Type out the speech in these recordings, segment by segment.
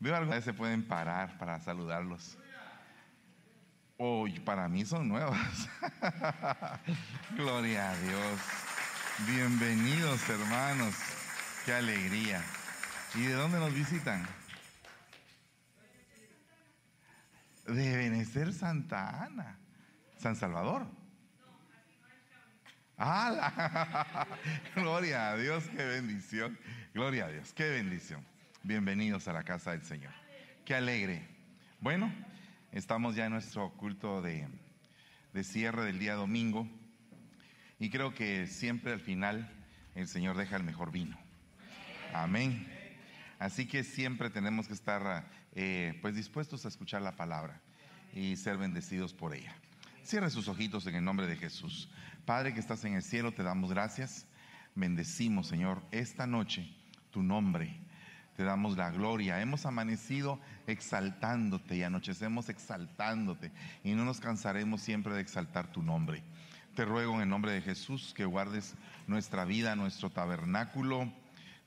Veo algunas se pueden parar para saludarlos. Hoy para mí son nuevas. Gloria a Dios. Bienvenidos hermanos. Qué alegría. ¿Y de dónde nos visitan? De Benecer Santa Ana. San Salvador. ¡Ah! Gloria a Dios, qué bendición. Gloria a Dios, qué bendición. Bienvenidos a la casa del Señor. Qué alegre. Bueno, estamos ya en nuestro culto de, cierre del día domingo y creo que siempre al final el Señor deja el mejor vino. Amén. Así que siempre tenemos que estar eh, pues dispuestos a escuchar la palabra y ser bendecidos por ella. Cierre sus ojitos en el nombre de Jesús. Padre que estás en el cielo, te damos gracias. Bendecimos, Señor, esta noche tu nombre. Te damos la gloria. Hemos amanecido exaltándote y anochecemos exaltándote. Y no nos cansaremos siempre de exaltar tu nombre. Te ruego en el nombre de Jesús que guardes nuestra vida, nuestro tabernáculo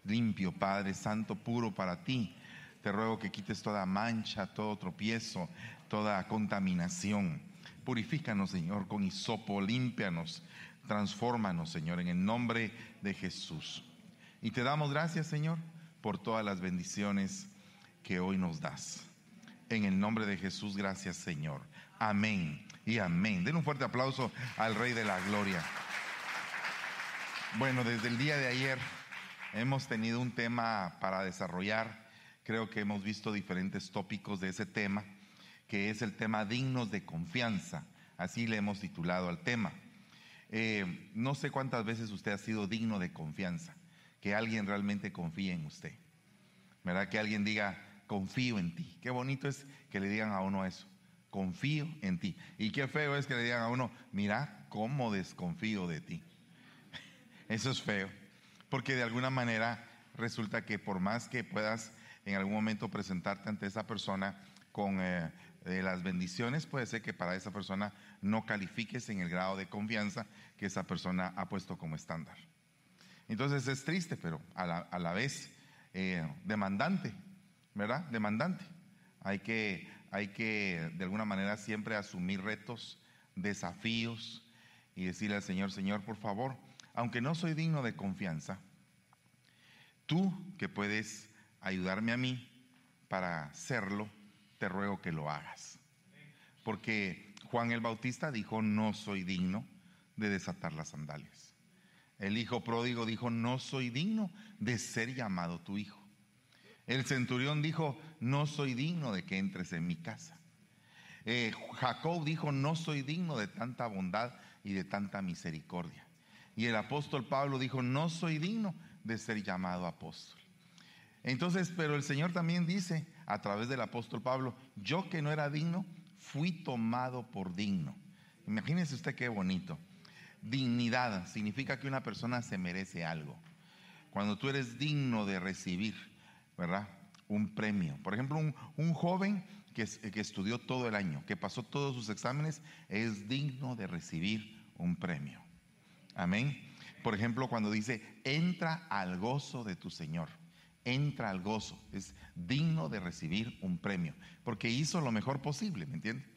limpio, Padre Santo, puro para ti. Te ruego que quites toda mancha, todo tropiezo, toda contaminación. Purifícanos, Señor, con hisopo, límpianos, transfórmanos, Señor, en el nombre de Jesús. Y te damos gracias, Señor, por todas las bendiciones que hoy nos das. En el nombre de Jesús, gracias, Señor. Amén y amén. Den un fuerte aplauso al Rey de la Gloria. Bueno, desde el día de ayer hemos tenido un tema para desarrollar. Creo que hemos visto diferentes tópicos de ese tema que es el tema dignos de confianza. Así le hemos titulado al tema. Eh, no sé cuántas veces usted ha sido digno de confianza, que alguien realmente confíe en usted. ¿Verdad? Que alguien diga, confío en ti. Qué bonito es que le digan a uno eso, confío en ti. Y qué feo es que le digan a uno, mira cómo desconfío de ti. Eso es feo, porque de alguna manera resulta que por más que puedas en algún momento presentarte ante esa persona con eh, de las bendiciones, puede ser que para esa persona no califiques en el grado de confianza que esa persona ha puesto como estándar. Entonces es triste, pero a la, vez eh, demandante, ¿verdad? Demandante. Hay que, hay que de alguna manera siempre asumir retos, desafíos y decirle al Señor, Señor, por favor, aunque no soy digno de confianza, tú que puedes ayudarme a mí para serlo, te ruego que lo hagas. Porque Juan el Bautista dijo, no soy digno de desatar las sandalias. El hijo pródigo dijo, no soy digno de ser llamado tu hijo. El centurión dijo, no soy digno de que entres en mi casa. Eh, Jacob dijo, no soy digno de tanta bondad y de tanta misericordia. Y el apóstol Pablo dijo, no soy digno de ser llamado apóstol. Entonces, pero el Señor también dice a través del apóstol Pablo, yo que no era digno, fui tomado por digno. Imagínese usted qué bonito. Dignidad significa que una persona se merece algo. Cuando tú eres digno de recibir, ¿verdad? Un premio. Por ejemplo, un, joven que, que estudió todo el año, que pasó todos sus exámenes, es digno de recibir un premio. Amén. Por ejemplo, cuando dice, entra al gozo de tu Señor entra al gozo, es digno de recibir un premio, porque hizo lo mejor posible, ¿me entiendes?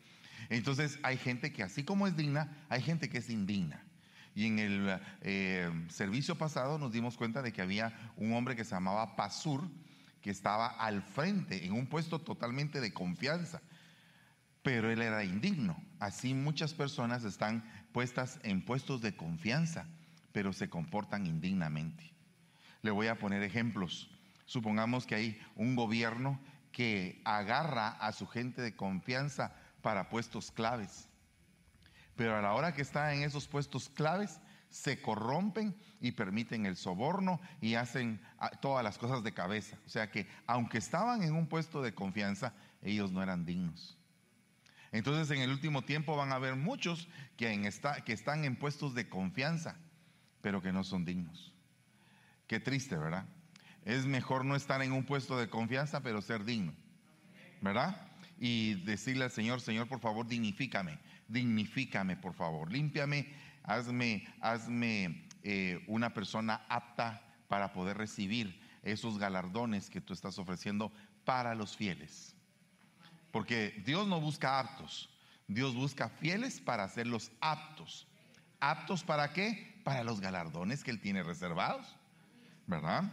Entonces hay gente que así como es digna, hay gente que es indigna. Y en el eh, servicio pasado nos dimos cuenta de que había un hombre que se llamaba Pasur, que estaba al frente, en un puesto totalmente de confianza, pero él era indigno. Así muchas personas están puestas en puestos de confianza, pero se comportan indignamente. Le voy a poner ejemplos. Supongamos que hay un gobierno que agarra a su gente de confianza para puestos claves. Pero a la hora que está en esos puestos claves, se corrompen y permiten el soborno y hacen ah, todas las cosas de cabeza. O sea que aunque estaban en un puesto de confianza, ellos no eran dignos. Entonces en el último tiempo van a haber muchos que, están en puestos de confianza, pero que no son dignos. Qué triste, ¿verdad? Es mejor no estar en un puesto de confianza, pero ser digno. ¿Verdad? Y decirle al Señor, Señor, por favor, dignifícame, dignifícame, por favor, límpiame, hazme, hazme eh, una persona apta para poder recibir esos galardones que tú estás ofreciendo para los fieles. Porque Dios no busca aptos, Dios busca fieles para hacerlos aptos. ¿Aptos para qué? Para los galardones que Él tiene reservados, ¿verdad?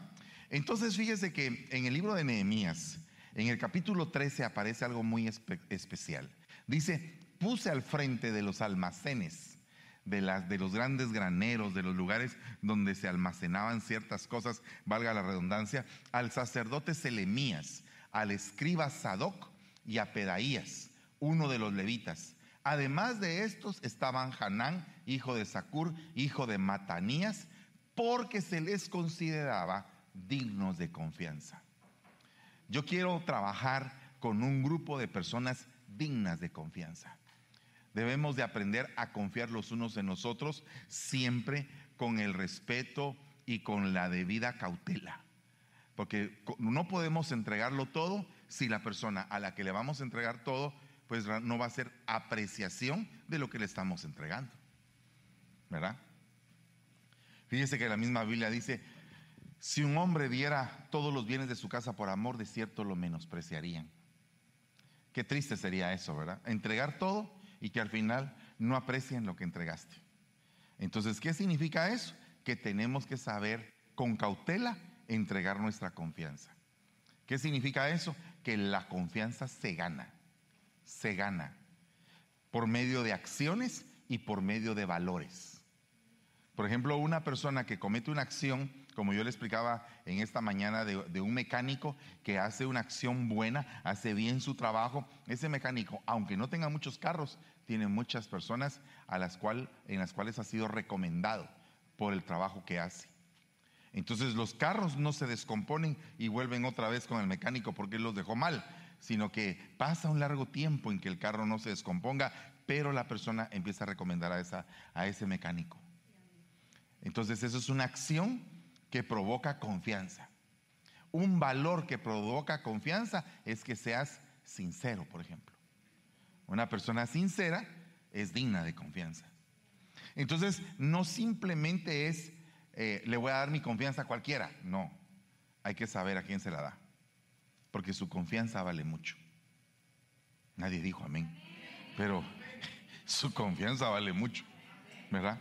Entonces fíjese que en el libro de Nehemías, en el capítulo 13 aparece algo muy especial. Dice, puse al frente de los almacenes, de, los grandes graneros, de los lugares donde se almacenaban ciertas cosas, valga la redundancia, al sacerdote Selemías, al escriba Sadoc y a Pedaías, uno de los levitas. Además de estos estaban Hanán, hijo de Sacur, hijo de Matanías, porque se les consideraba dignos de confianza. Yo quiero trabajar con un grupo de personas dignas de confianza. Debemos de aprender a confiar los unos en nosotros siempre con el respeto y con la debida cautela. Porque no podemos entregarlo todo si la persona a la que le vamos a entregar todo, pues no va a ser apreciación de lo que le estamos entregando. ¿Verdad? Fíjese que la misma Biblia dice, si un hombre diera todos los bienes de su casa por amor, de cierto lo menospreciarían. Qué triste sería eso, ¿verdad? Entregar todo y que al final no aprecien lo que entregaste. Entonces, ¿qué significa eso? Que tenemos que saber con cautela entregar nuestra confianza. ¿Qué significa eso? Que la confianza se gana, se gana por medio de acciones y por medio de valores. Por ejemplo, una persona que comete una acción como yo le explicaba en esta mañana de, un mecánico que hace una acción buena, hace bien su trabajo. Ese mecánico, aunque no tenga muchos carros, tiene muchas personas a las cual, en las cuales ha sido recomendado por el trabajo que hace. Entonces los carros no se descomponen y vuelven otra vez con el mecánico porque él los dejó mal, sino que pasa un largo tiempo en que el carro no se descomponga, pero la persona empieza a recomendar a, esa, a ese mecánico. Entonces eso es una acción que provoca confianza. Un valor que provoca confianza es que seas sincero, por ejemplo. Una persona sincera es digna de confianza. Entonces, no simplemente es, eh, le voy a dar mi confianza a cualquiera. No, hay que saber a quién se la da. Porque su confianza vale mucho. Nadie dijo amén. Pero su confianza vale mucho. ¿Verdad?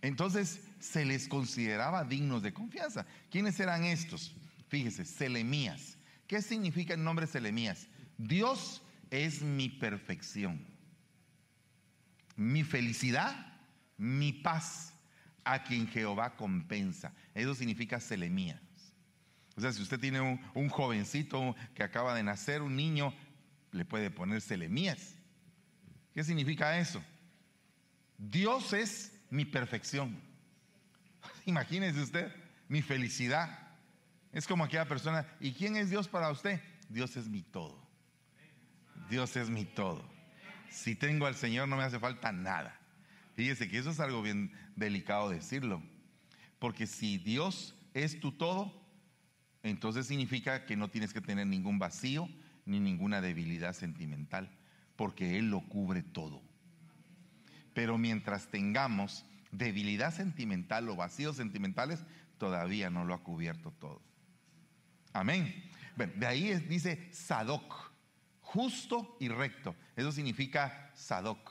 Entonces, se les consideraba dignos de confianza. ¿Quiénes eran estos? Fíjese, Selemías. ¿Qué significa el nombre Selemías? Dios es mi perfección, mi felicidad, mi paz, a quien Jehová compensa. Eso significa Selemías. O sea, si usted tiene un, jovencito que acaba de nacer, un niño, le puede poner Selemías. ¿Qué significa eso? Dios es mi perfección. Imagínese usted, mi felicidad. Es como aquella persona, ¿y quién es Dios para usted? Dios es mi todo. Dios es mi todo. Si tengo al Señor no me hace falta nada. Fíjese que eso es algo bien delicado decirlo. Porque si Dios es tu todo, entonces significa que no tienes que tener ningún vacío ni ninguna debilidad sentimental, porque Él lo cubre todo. Pero mientras tengamos debilidad sentimental o vacíos sentimentales, todavía no lo ha cubierto todo. Amén. de ahí dice Sadoc, justo y recto. Eso significa Sadoc,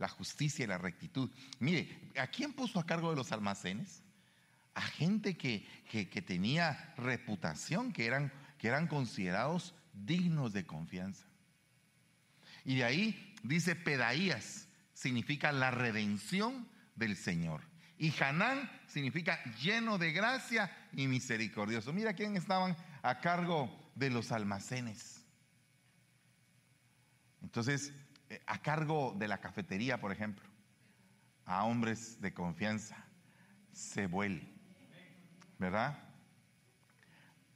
la justicia y la rectitud. Mire, ¿a quién puso a cargo de los almacenes? A gente que, que, tenía reputación, que eran, que eran considerados dignos de confianza. Y de ahí dice Pedaías, significa la redención del Señor. Y Hanán significa lleno de gracia y misericordioso. Mira quién estaban a cargo de los almacenes. Entonces, eh, a cargo de la cafetería, por ejemplo, a hombres de confianza, se vuelve, ¿verdad?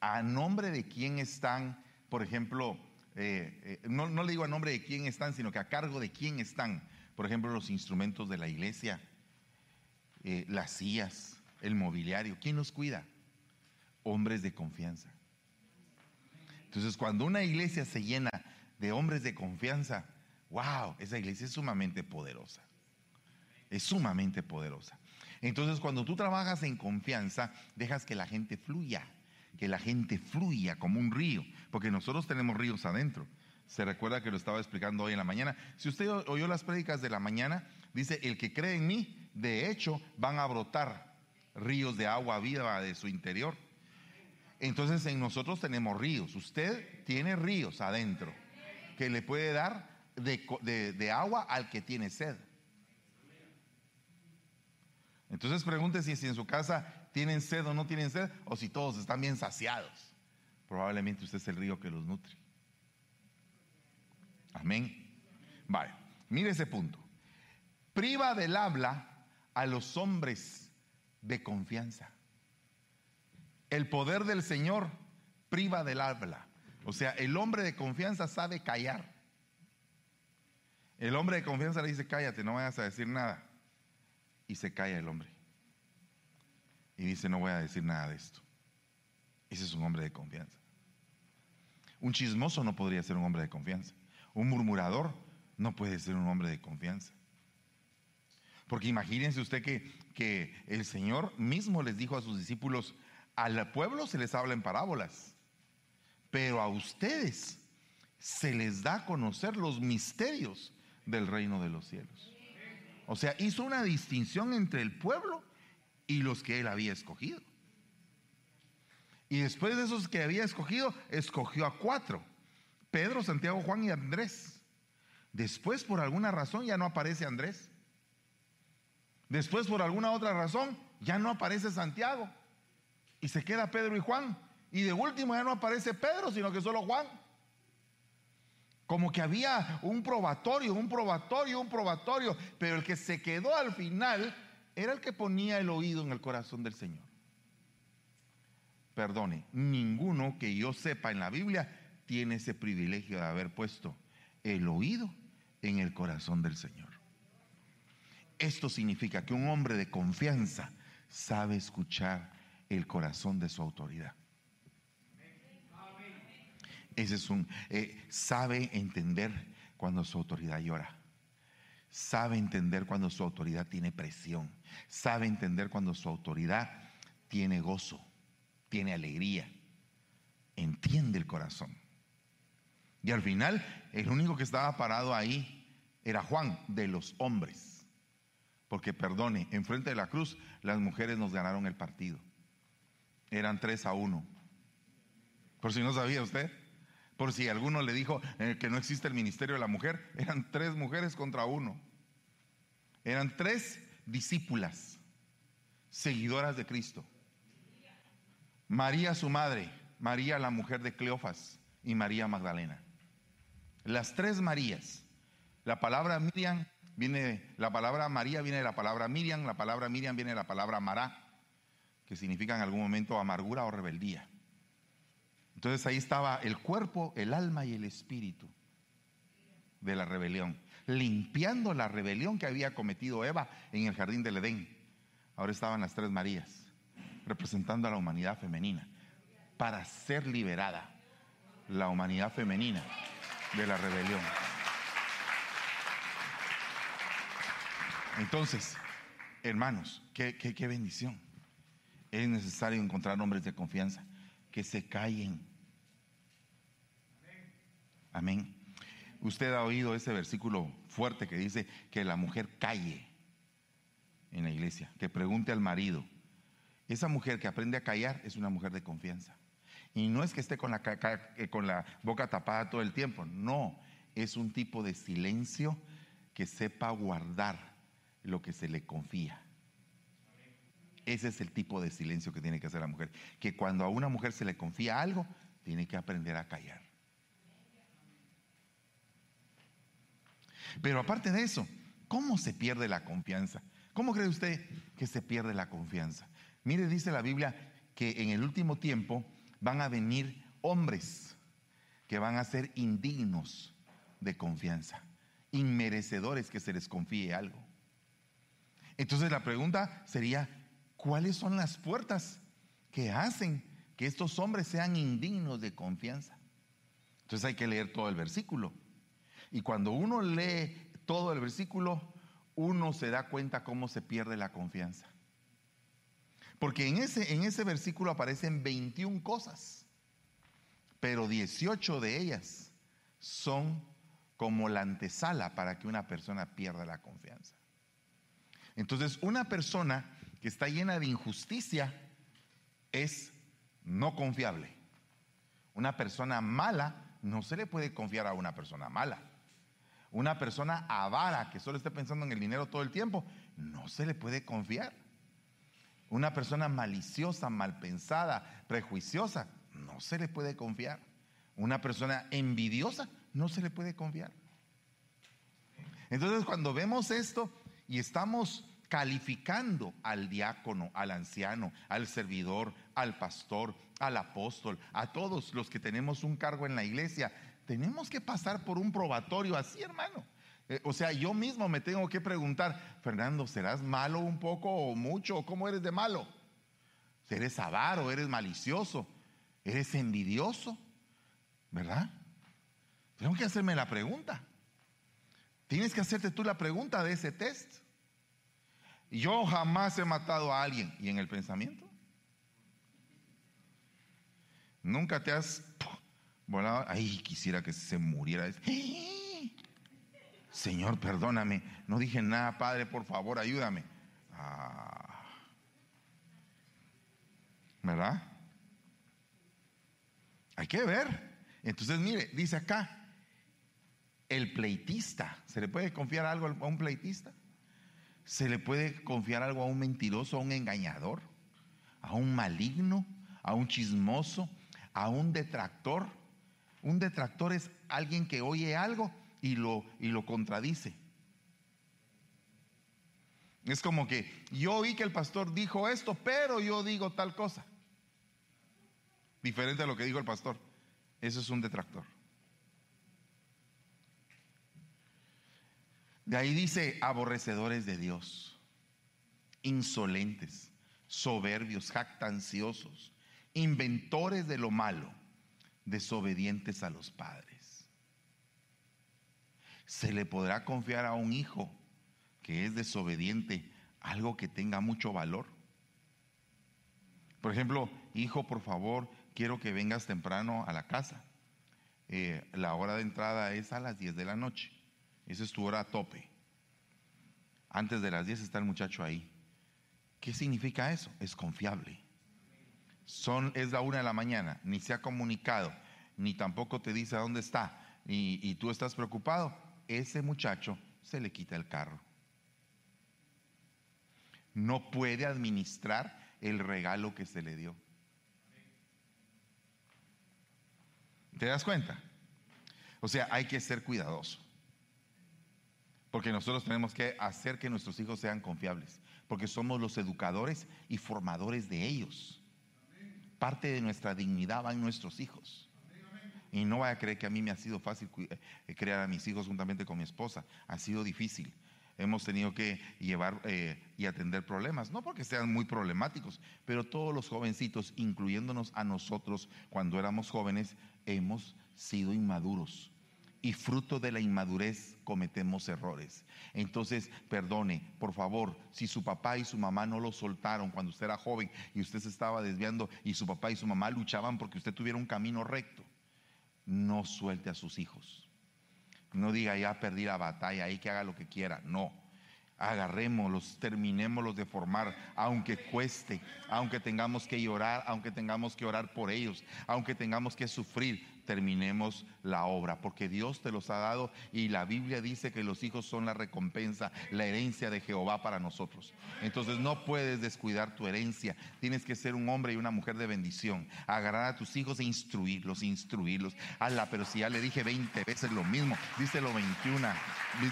A nombre de quién están, por ejemplo, eh, eh, no, no le digo a nombre de quién están, sino que a cargo de quién están, por ejemplo, los instrumentos de la iglesia, las sillas, el mobiliario. ¿Quién los cuida? Hombres de confianza. Entonces, cuando una iglesia se llena de hombres de confianza, wow, esa iglesia es sumamente poderosa. Es sumamente poderosa. Entonces, cuando tú trabajas en confianza, dejas que la gente fluya, que la gente fluya como un río, porque nosotros tenemos ríos adentro. Se recuerda que lo estaba explicando hoy en la mañana. Si usted oyó las prédicas de la mañana, dice, el que cree en mí, de hecho, van a brotar ríos de agua viva de su interior. Entonces en nosotros tenemos ríos. Usted tiene ríos adentro que le puede dar de, agua al que tiene sed. Entonces pregúntese si en su casa tienen sed o no tienen sed, o si todos están bien saciados. Probablemente usted es el río que los nutre. Amén. Vale, mire ese punto. Priva del habla a los hombres de confianza. El poder del Señor priva del habla. O sea, el hombre de confianza sabe callar. El hombre de confianza le dice, cállate, no vayas a decir nada. Y se calla el hombre. Y dice, no voy a decir nada de esto. Ese es un hombre de confianza. Un chismoso no podría ser un hombre de confianza. Un murmurador no puede ser un hombre de confianza. Porque imagínense usted que, que el Señor mismo les dijo a sus discípulos, al pueblo se les habla en parábolas, pero a ustedes se les da a conocer los misterios del reino de los cielos. O sea, hizo una distinción entre el pueblo y los que él había escogido. Y después de esos que había escogido, escogió a cuatro. Pedro, Santiago, Juan y Andrés. Después, por alguna razón, ya no aparece Andrés. Después, por alguna otra razón, ya no aparece Santiago. Y se queda Pedro y Juan. Y de último ya no aparece Pedro, sino que solo Juan. Como que había un probatorio, un probatorio, un probatorio. Pero el que se quedó al final era el que ponía el oído en el corazón del Señor. Perdone, ninguno que yo sepa en la Biblia tiene ese privilegio de haber puesto el oído en el corazón del Señor. Esto significa que un hombre de confianza sabe escuchar el corazón de su autoridad. Ese es un, eh, sabe entender cuando su autoridad llora. Sabe entender cuando su autoridad tiene presión. Sabe entender cuando su autoridad tiene gozo, tiene alegría. Entiende el corazón. Y al final, el único que estaba parado ahí era Juan, de los hombres. Porque, perdone, enfrente de la cruz las mujeres nos ganaron el partido. Eran tres a uno. Por si no sabía usted. Por si alguno le dijo eh, que no existe el ministerio de la mujer, eran tres mujeres contra uno. Eran tres discípulas, seguidoras de Cristo. María su madre, María la mujer de Cleofas y María Magdalena. Las tres Marías. La palabra Miriam viene, la palabra María viene de la palabra Miriam, la palabra Miriam viene de la palabra Mará, que significa en algún momento amargura o rebeldía. Entonces ahí estaba el cuerpo, el alma y el espíritu de la rebelión, limpiando la rebelión que había cometido Eva en el jardín del Edén. Ahora estaban las tres Marías, representando a la humanidad femenina, para ser liberada la humanidad femenina de la rebelión. Entonces, hermanos, qué, qué, bendición. Es necesario encontrar hombres de confianza que se callen. Amén. Usted ha oído ese versículo fuerte que dice que la mujer calle en la iglesia, que pregunte al marido. Esa mujer que aprende a callar es una mujer de confianza. Y no es que esté con la, eh, con la boca tapada todo el tiempo, no, es un tipo de silencio que sepa guardar lo que se le confía. Ese es el tipo de silencio que tiene que hacer la mujer. Que cuando a una mujer se le confía algo, tiene que aprender a callar. Pero aparte de eso, ¿cómo se pierde la confianza? ¿Cómo cree usted que se pierde la confianza? Mire, dice la Biblia que en el último tiempo van a venir hombres que van a ser indignos de confianza, inmerecedores que se les confíe algo. Entonces la pregunta sería, ¿cuáles son las puertas que hacen que estos hombres sean indignos de confianza? Entonces hay que leer todo el versículo. Y cuando uno lee todo el versículo, uno se da cuenta cómo se pierde la confianza. Porque en ese, en ese versículo aparecen 21 cosas, pero 18 de ellas son como la antesala para que una persona pierda la confianza. Entonces, una persona que está llena de injusticia es no confiable. Una persona mala no se le puede confiar a una persona mala. Una persona avara que solo esté pensando en el dinero todo el tiempo, no se le puede confiar. Una persona maliciosa, mal pensada, prejuiciosa, no se le puede confiar. Una persona envidiosa, no se le puede confiar. Entonces cuando vemos esto y estamos calificando al diácono, al anciano, al servidor, al pastor, al apóstol, a todos los que tenemos un cargo en la iglesia, tenemos que pasar por un probatorio así, hermano. Eh, o sea, yo mismo me tengo que preguntar, Fernando, ¿serás malo un poco o mucho? ¿Cómo eres de malo? ¿Eres avaro? ¿Eres malicioso? ¿Eres envidioso? ¿Verdad? Tengo que hacerme la pregunta. Tienes que hacerte tú la pregunta de ese test. Yo jamás he matado a alguien. ¿Y en el pensamiento? Nunca te has Ay, quisiera que se muriera. Señor, perdóname. No dije nada, Padre, por favor, ayúdame. Ah. ¿Verdad? Hay que ver. Entonces, mire, dice acá, el pleitista. ¿Se le puede confiar algo a un pleitista? ¿Se le puede confiar algo a un mentiroso, a un engañador, a un maligno, a un chismoso, a un detractor? Un detractor es alguien que oye algo y lo, y lo contradice. Es como que yo oí que el pastor dijo esto, pero yo digo tal cosa. Diferente a lo que dijo el pastor. Eso es un detractor. De ahí dice aborrecedores de Dios, insolentes, soberbios, jactanciosos, inventores de lo malo, desobedientes a los padres. ¿Se le podrá confiar a un hijo que es desobediente algo que tenga mucho valor? Por ejemplo, hijo, por favor, quiero que vengas temprano a la casa. Eh, la hora de entrada es a las 10 de la noche. Esa es tu hora a tope. Antes de las 10 está el muchacho ahí. ¿Qué significa eso? Es confiable. Son, es la una de la mañana, ni se ha comunicado, ni tampoco te dice a dónde está, y, y tú estás preocupado. Ese muchacho se le quita el carro. No puede administrar el regalo que se le dio. ¿Te das cuenta? O sea, hay que ser cuidadoso. Porque nosotros tenemos que hacer que nuestros hijos sean confiables, porque somos los educadores y formadores de ellos. Parte de nuestra dignidad va en nuestros hijos. Y no vaya a creer que a mí me ha sido fácil eh, criar a mis hijos juntamente con mi esposa. Ha sido difícil. Hemos tenido que llevar eh, y atender problemas, no porque sean muy problemáticos, pero todos los jovencitos, incluyéndonos a nosotros cuando éramos jóvenes, hemos sido inmaduros y fruto de la inmadurez cometemos errores. Entonces, perdone, por favor, si su papá y su mamá no lo soltaron cuando usted era joven y usted se estaba desviando y su papá y su mamá luchaban porque usted tuviera un camino recto, no suelte a sus hijos. No diga ya perdí la batalla, ahí que haga lo que quiera. No. Agarrémoslos, terminémoslos de formar, aunque cueste, aunque tengamos que llorar, aunque tengamos que orar por ellos, aunque tengamos que sufrir, terminemos la obra, porque Dios te los ha dado y la Biblia dice que los hijos son la recompensa, la herencia de Jehová para nosotros. Entonces no puedes descuidar tu herencia, tienes que ser un hombre y una mujer de bendición, agarrar a tus hijos e instruirlos, instruirlos. Ala, pero si ya le dije 20 veces lo mismo, díselo 21,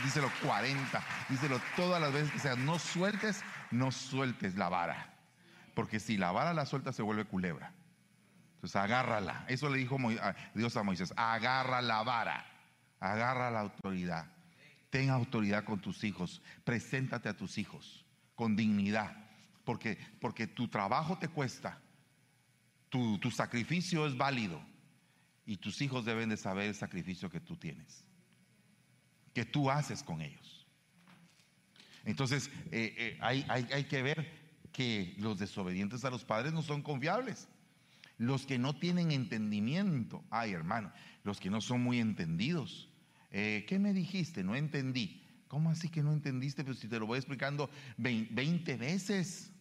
díselo 40, díselo todas las veces que sea, no sueltes, no sueltes la vara, porque si la vara la suelta se vuelve culebra. Entonces agárrala. Eso le dijo Dios a Moisés. Agarra la vara. Agarra la autoridad. Ten autoridad con tus hijos. Preséntate a tus hijos con dignidad. Porque, porque tu trabajo te cuesta. Tu, tu sacrificio es válido. Y tus hijos deben de saber el sacrificio que tú tienes. Que tú haces con ellos. Entonces, eh, eh, hay, hay, hay que ver que los desobedientes a los padres no son confiables. Los que no tienen entendimiento, ay hermano, los que no son muy entendidos. Eh, ¿Qué me dijiste? No entendí. ¿Cómo así que no entendiste? Pues si te lo voy explicando 20 veces.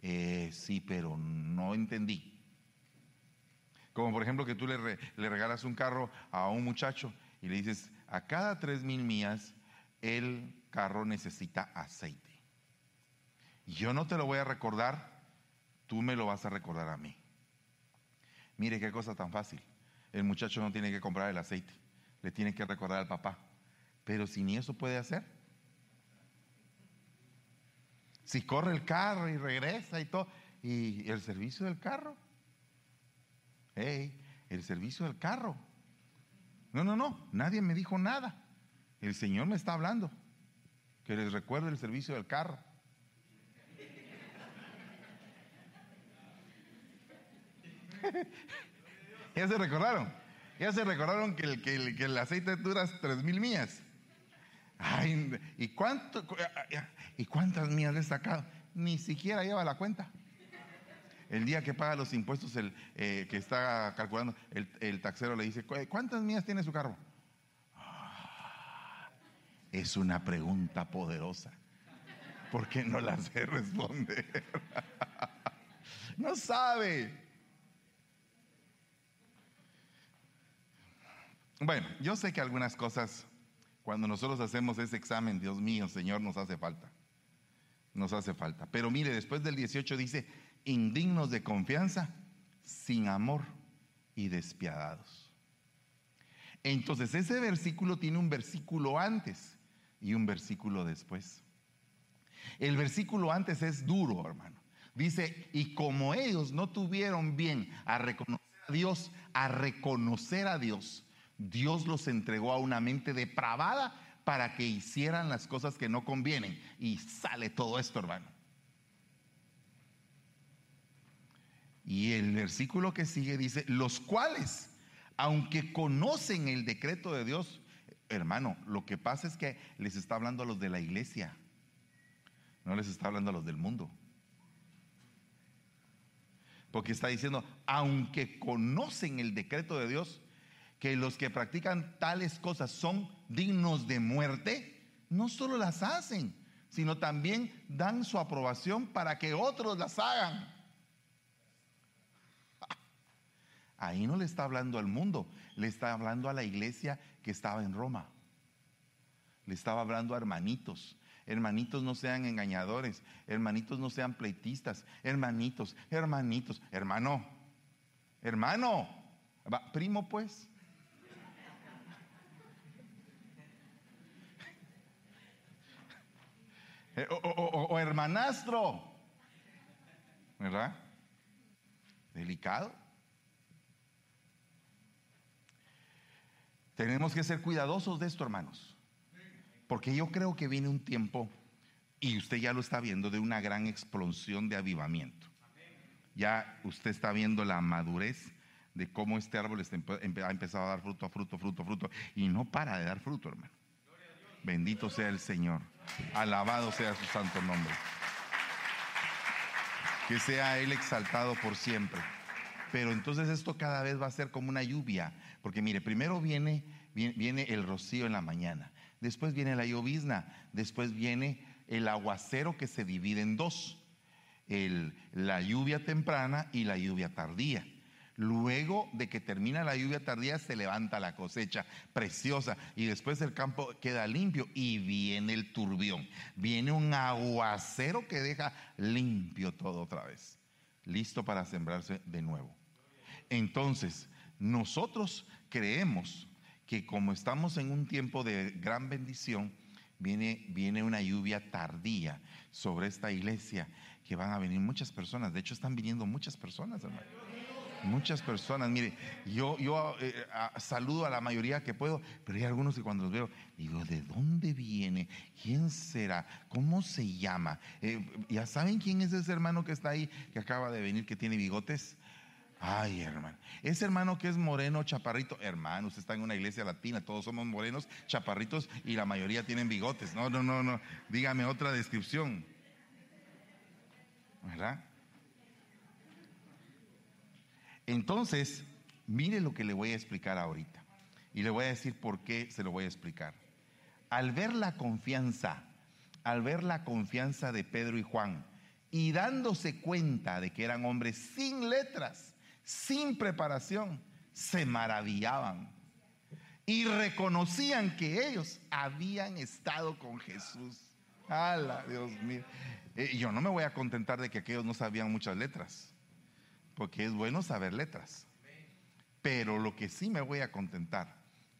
Eh, sí, pero no entendí. Como por ejemplo que tú le, regalas un carro a un muchacho y le dices, a cada tres mil millas el carro necesita aceite. Yo no te lo voy a recordar, tú me lo vas a recordar a mí. Mire qué cosa tan fácil. El muchacho no tiene que comprar el aceite, le tiene que recordar al papá. Pero si ni eso puede hacer. Si corre el carro y regresa y todo, y el servicio del carro, hey, el servicio del carro. No, no, no, nadie me dijo nada. El Señor me está hablando. Que les recuerde el servicio del carro. ya se recordaron. Ya se recordaron que el, que el, que el aceite dura tres mil millas. Ay, ¿y, cuánto, ¿Y cuántas millas le he sacado? Ni siquiera lleva la cuenta. El día que paga los impuestos, el eh, que está calculando, el, taxero le dice, ¿cuántas millas tiene su carro? Ah, es una pregunta poderosa. ¿Por qué no la sé responder? no sabe. Bueno, yo sé que algunas cosas, cuando nosotros hacemos ese examen, Dios mío, Señor, nos hace falta. Nos hace falta. Pero mire, después del 18 dice, indignos de confianza, sin amor y despiadados. Entonces ese versículo tiene un versículo antes y un versículo después. El versículo antes es duro, hermano. Dice, y como ellos no tuvieron bien a reconocer a Dios, a reconocer a Dios, Dios los entregó a una mente depravada para que hicieran las cosas que no convienen. Y sale todo esto, hermano. Y el versículo que sigue dice, los cuales, aunque conocen el decreto de Dios, hermano, lo que pasa es que les está hablando a los de la iglesia, no les está hablando a los del mundo. Porque está diciendo, aunque conocen el decreto de Dios, que los que practican tales cosas son dignos de muerte, no solo las hacen, sino también dan su aprobación para que otros las hagan. Ahí no le está hablando al mundo, le está hablando a la iglesia que estaba en Roma. Le estaba hablando a hermanitos. Hermanitos no sean engañadores, hermanitos no sean pleitistas, hermanitos, hermanitos, hermano, hermano, primo pues. Eh, o hermanastro, ¿verdad? Delicado. Tenemos que ser cuidadosos de esto, hermanos. Porque yo creo que viene un tiempo, y usted ya lo está viendo, de una gran explosión de avivamiento. Ya usted está viendo la madurez de cómo este árbol ha empezado a dar fruto, fruto, fruto, fruto. Y no para de dar fruto, hermano. Bendito sea el Señor. Alabado sea su santo nombre. Que sea Él exaltado por siempre. Pero entonces esto cada vez va a ser como una lluvia porque mire, primero viene, viene, el rocío en la mañana, después viene la llovizna, después viene el aguacero que se divide en dos, la lluvia temprana y la lluvia tardía. Luego de que termina la lluvia tardía se levanta la cosecha preciosa y después el campo queda limpio y viene el turbión. Viene un aguacero que deja limpio todo otra vez, listo para sembrarse de nuevo. Entonces, nosotros creemos que como estamos en un tiempo de gran bendición, viene, viene una lluvia tardía sobre esta iglesia, que van a venir muchas personas. De hecho, están viniendo muchas personas, hermano. Muchas personas, mire, yo, yo eh, saludo a la mayoría que puedo, pero hay algunos que cuando los veo, digo, ¿de dónde viene? ¿Quién será? ¿Cómo se llama? Eh, ¿Ya saben quién es ese hermano que está ahí, que acaba de venir, que tiene bigotes? Ay, hermano. Ese hermano que es moreno, chaparrito, hermano, usted está en una iglesia latina, todos somos morenos, chaparritos y la mayoría tienen bigotes. No, no, no, no. Dígame otra descripción. ¿Verdad? Entonces, mire lo que le voy a explicar ahorita. Y le voy a decir por qué se lo voy a explicar. Al ver la confianza, al ver la confianza de Pedro y Juan, y dándose cuenta de que eran hombres sin letras, sin preparación, se maravillaban y reconocían que ellos habían estado con Jesús. ¡Hala, Dios mío! Eh, yo no me voy a contentar de que aquellos no sabían muchas letras, porque es bueno saber letras. Pero lo que sí me voy a contentar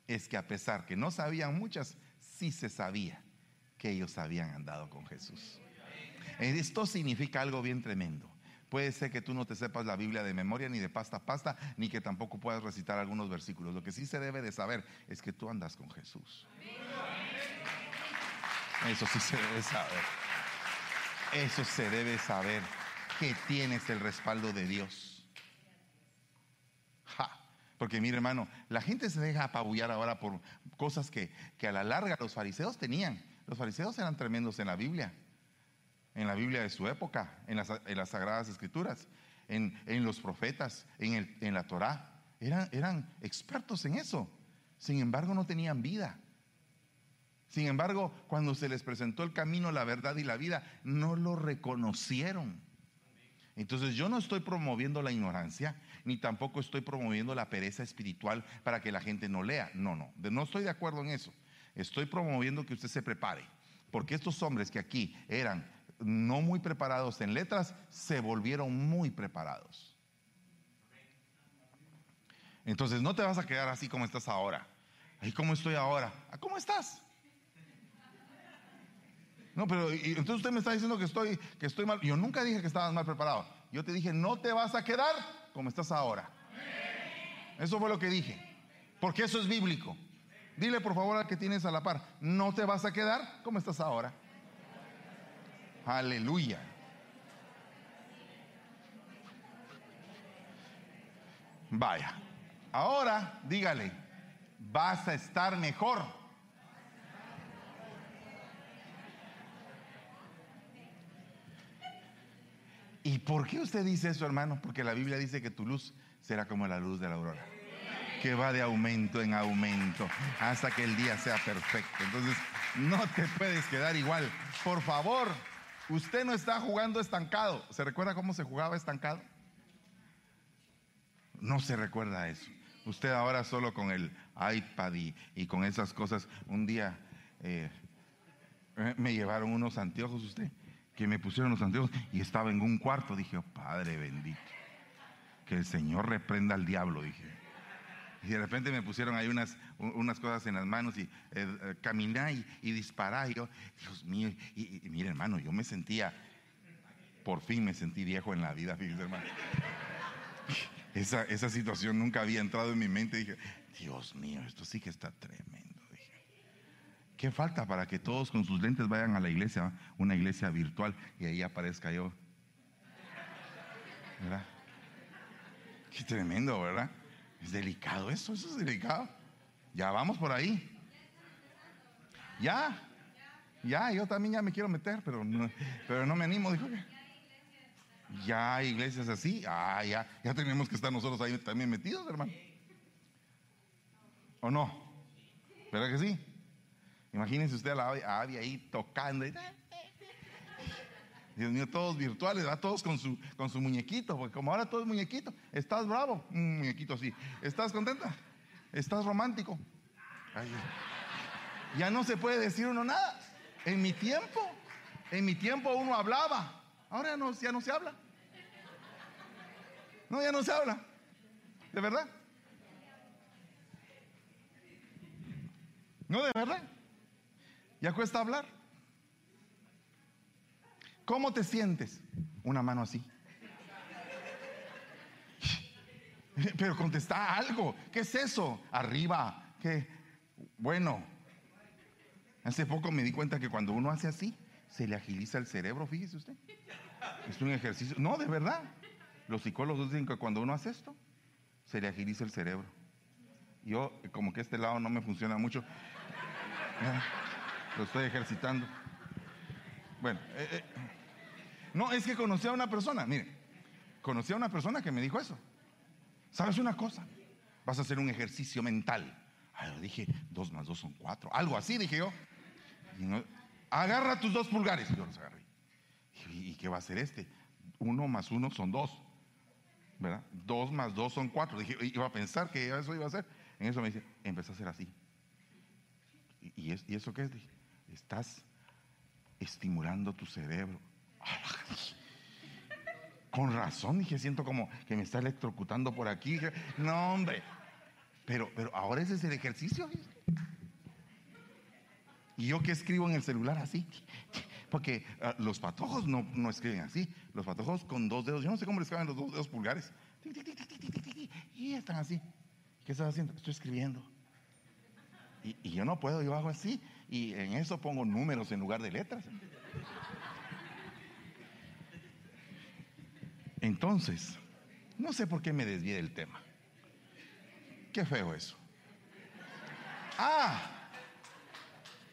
es que a pesar que no sabían muchas, sí se sabía que ellos habían andado con Jesús. Esto significa algo bien tremendo. Puede ser que tú no te sepas la Biblia de memoria ni de pasta a pasta, ni que tampoco puedas recitar algunos versículos. Lo que sí se debe de saber es que tú andas con Jesús. Eso sí se debe saber. Eso se debe saber que tienes el respaldo de Dios. Porque mire hermano, la gente se deja apabullar ahora por cosas que, que a la larga los fariseos tenían. Los fariseos eran tremendos en la Biblia en la Biblia de su época, en las, Sagradas Escrituras, en, los profetas, en, en la Torá. Eran, eran expertos en eso. Sin embargo, no tenían vida. Sin embargo, cuando se les presentó el camino, la verdad y la vida, no lo reconocieron. Entonces yo no estoy promoviendo la ignorancia, ni tampoco estoy promoviendo la pereza espiritual para que la gente no lea. No, no, no estoy de acuerdo en eso. Estoy promoviendo que usted se prepare, porque estos hombres que aquí eran no muy preparados en letras, se volvieron muy preparados. Entonces no te vas a quedar así como estás ahora. Ahí como estoy ahora. Ah, ¿Cómo estás? No, pero entonces usted me está diciendo que estoy, que estoy mal. Yo nunca dije que estabas mal preparado. Yo te dije, no te vas a quedar como estás ahora. Eso fue lo que dije. Porque eso es bíblico. Dile por favor al que tienes a la par, no te vas a quedar como estás ahora. Aleluya. Vaya. Ahora dígale, vas a estar mejor. ¿Y por qué usted dice eso, hermano? Porque la Biblia dice que tu luz será como la luz de la aurora, que va de aumento en aumento hasta que el día sea perfecto. Entonces, no te puedes quedar igual. Por favor, Usted no está jugando estancado. ¿Se recuerda cómo se jugaba estancado? No se recuerda eso. Usted ahora solo con el iPad y, con esas cosas. Un día eh, eh, me llevaron unos anteojos usted, que me pusieron los anteojos y estaba en un cuarto. Dije, oh, Padre bendito, que el Señor reprenda al diablo, dije. Y de repente me pusieron ahí unas, unas cosas en las manos y eh, eh caminá y, y dispará. Y yo, Dios mío, y, mire hermano, yo me sentía, por fin me sentí viejo en la vida, fíjese hermano. Esa, esa situación nunca había entrado en mi mente. Dije, Dios mío, esto sí que está tremendo. ¿Qué falta para que todos con sus lentes vayan a la iglesia, una iglesia virtual, y ahí aparezca yo? ¿Verdad? Qué tremendo, ¿verdad? Es delicado eso, eso es delicado. Ya vamos por ahí. Ya, ya, yo también ya me quiero meter, pero no, pero no me animo. Dijo que ya hay iglesias así, ah, ya, ya tenemos que estar nosotros ahí también metidos, hermano. ¿O no? ¿Verdad que sí? Imagínense usted a la Abby ahí tocando. Dios mío, todos virtuales, todos con su, con su muñequito, porque como ahora todo es muñequito, estás bravo, un muñequito así, estás contenta, estás romántico. ya no se puede decir uno nada. En mi tiempo, en mi tiempo uno hablaba, ahora ya no, ya no se habla. No, ya no se habla, de verdad. No, de verdad. Ya cuesta hablar. ¿Cómo te sientes? Una mano así. Pero contesta algo. ¿Qué es eso? Arriba. ¿Qué? Bueno. Hace poco me di cuenta que cuando uno hace así, se le agiliza el cerebro, fíjese usted. Es un ejercicio. No, de verdad. Los psicólogos dicen que cuando uno hace esto, se le agiliza el cerebro. Yo, como que este lado no me funciona mucho, lo estoy ejercitando. Bueno, eh, eh, No, es que conocí a una persona, mire, conocí a una persona que me dijo eso. ¿Sabes una cosa? Vas a hacer un ejercicio mental. Ay, dije, dos más dos son cuatro. Algo así, dije yo. agarra tus dos pulgares. Yo los agarré. ¿Y qué va a hacer este? Uno más uno son dos. ¿Verdad? Dos más dos son cuatro. Dije, iba a pensar que eso iba a hacer. En eso me dice, empezó a hacer así. ¿Y, eso qué es? Estás estimulando tu cerebro. Con razón, dije, siento como que me está electrocutando por aquí. No, hombre. Pero, pero ahora ese es el ejercicio. Y yo que escribo en el celular así. Porque ah, los patojos no, no, escriben así. Los patojos con dos dedos, yo no sé cómo les caben los dos dedos pulgares. Y están así. ¿Qué estás haciendo? Estoy escribiendo. Y, yo no puedo, yo hago así. Y en eso pongo números en lugar de letras. Entonces, no sé por qué me desvié del tema. Qué feo eso. Ah,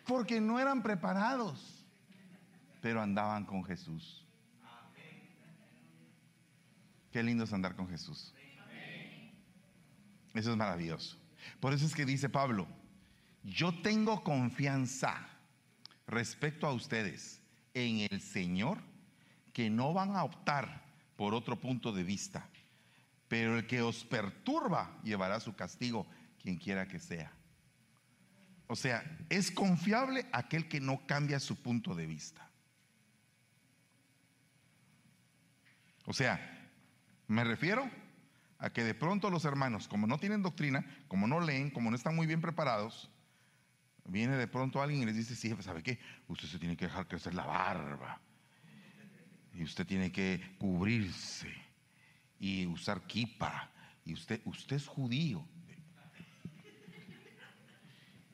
porque no eran preparados, pero andaban con Jesús. Qué lindo es andar con Jesús. Eso es maravilloso. Por eso es que dice Pablo, yo tengo confianza respecto a ustedes en el Señor que no van a optar por otro punto de vista, pero el que os perturba llevará su castigo, quien quiera que sea. O sea, es confiable aquel que no cambia su punto de vista. O sea, me refiero a que de pronto los hermanos, como no tienen doctrina, como no leen, como no están muy bien preparados, viene de pronto alguien y les dice, sí, ¿sabe qué? Usted se tiene que dejar crecer la barba. Y usted tiene que cubrirse y usar kipa. Y usted, usted es judío.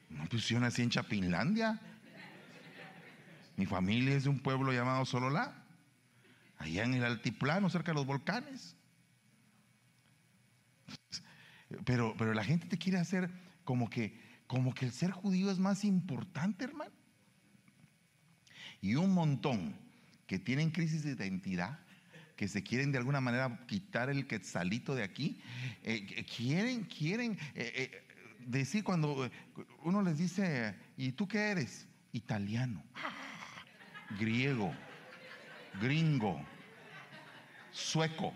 No, yo nací en Chapinlandia. Mi familia es de un pueblo llamado Sololá, allá en el altiplano, cerca de los volcanes. Pero, pero la gente te quiere hacer como que, como que el ser judío es más importante, hermano. Y un montón que tienen crisis de identidad, que se quieren de alguna manera quitar el quetzalito de aquí, eh, quieren, quieren eh, eh, decir cuando uno les dice, ¿y tú qué eres? Italiano, griego, gringo, sueco.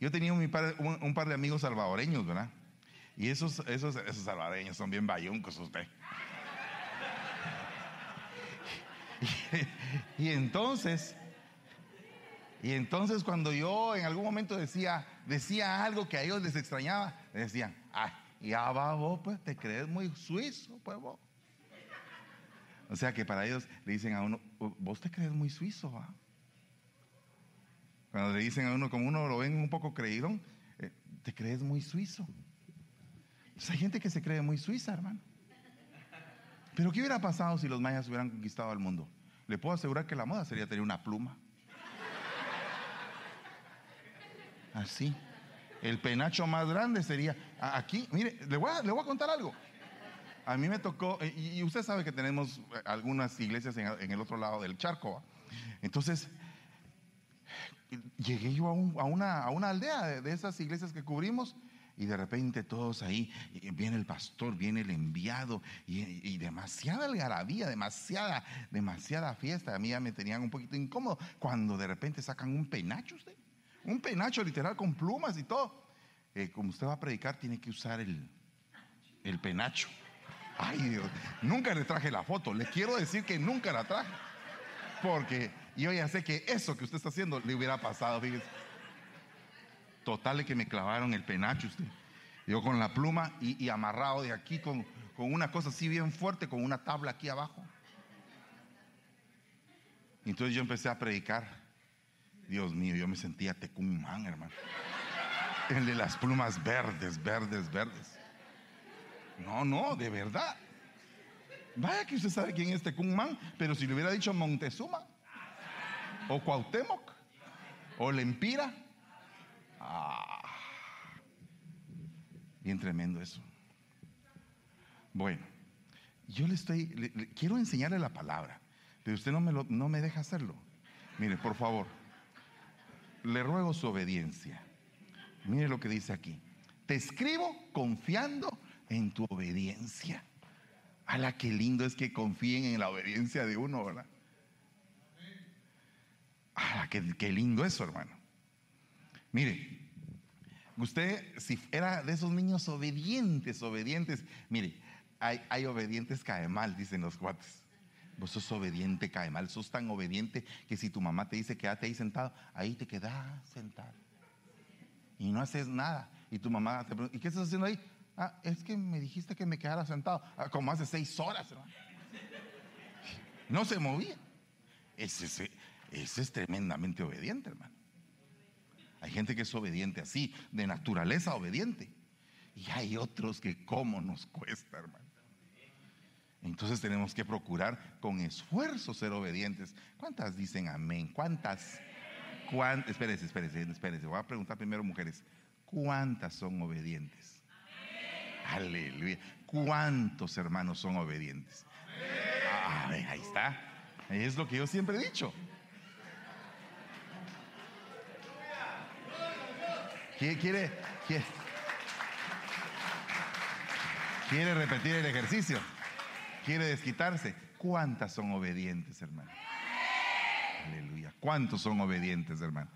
Yo tenía un, par de amigos salvadoreños, ¿verdad? Y esos, esos, esos salvadoreños son bien bayuncos usted. y, entonces, y entonces cuando yo en algún momento decía, decía algo que a ellos les extrañaba, decían, ay, ya va vos, pues te crees muy suizo, pues vos. O sea que para ellos le dicen a uno, vos te crees muy suizo, ¿va? Cuando le dicen a uno, como uno lo ven un poco creído, eh, te crees muy suizo. Pues hay gente que se cree muy suiza, hermano. Pero ¿qué hubiera pasado si los mayas hubieran conquistado el mundo? Le puedo asegurar que la moda sería tener una pluma. Así. El penacho más grande sería aquí. Mire, le voy a, contar algo. A mí me tocó, eh, y, usted sabe que tenemos eh, algunas iglesias en, el otro lado del charco. Entonces, llegué yo a una, aldea de, esas iglesias que cubrimos y de repente todos ahí, viene el pastor, viene el enviado y, demasiada algarabía, demasiada, demasiada fiesta. A mí ya me tenían un poquito incómodo cuando de repente sacan un penacho usted, un penacho literal con plumas y todo. Eh, como usted va a predicar, tiene que usar el, el penacho. Ay Dios, nunca le traje la foto, le quiero decir que nunca la traje. Porque yo ya sé que eso que usted está haciendo le hubiera pasado, fíjese. Total que me clavaron el penacho usted. Yo con la pluma y, amarrado de aquí con, con, una cosa así bien fuerte, con una tabla aquí abajo. Entonces yo empecé a predicar. Dios mío, yo me sentía tecumán, hermano. El de las plumas verdes, verdes, verdes. No, no, de verdad. Vaya que usted sabe quién es Tecumán, pero si le hubiera dicho Montezuma, o Cuauhtémoc, o Lempira, ah, bien tremendo eso. Bueno, yo le estoy, quiero enseñarle la palabra, pero usted no me, no me deja hacerlo. Mire, por favor, le ruego su obediencia. Mire lo que dice aquí. Te escribo confiando en tu obediencia. A la que lindo es que confíen en la obediencia de uno, ¿verdad? Ah, qué, qué lindo eso, hermano. Mire, usted, si era de esos niños obedientes, obedientes, mire, hay, obedientes cae mal, dicen los cuates. Vos sos obediente, cae mal. Sos tan obediente que si tu mamá te dice quédate ahí sentado, ahí te quedas sentado. Y no haces nada. Y tu mamá te pregunta, ¿y qué estás haciendo ahí? Ah, es que me dijiste que me quedara sentado. Ah, como hace seis horas, hermano. No se movía. Ese, ese es tremendamente obediente, hermano. Hay gente que es obediente así, de naturaleza obediente. Y hay otros que cómo nos cuesta, hermano. Entonces tenemos que procurar con esfuerzo ser obedientes. ¿Cuántas dicen amén? ¿Cuántas? ¿Cuántas? Espérese, espérese, espérese. Voy a preguntar primero mujeres. ¿Cuántas son obedientes? Aleluya. ¿Cuántos hermanos son obedientes? Ah, ahí está. Es lo que yo siempre he dicho. ¿Quiere, quiere, quiere, repetir el ejercicio? ¿Quiere desquitarse? ¿Cuántas son obedientes, hermano? Aleluya. ¿Cuántos son obedientes, hermano?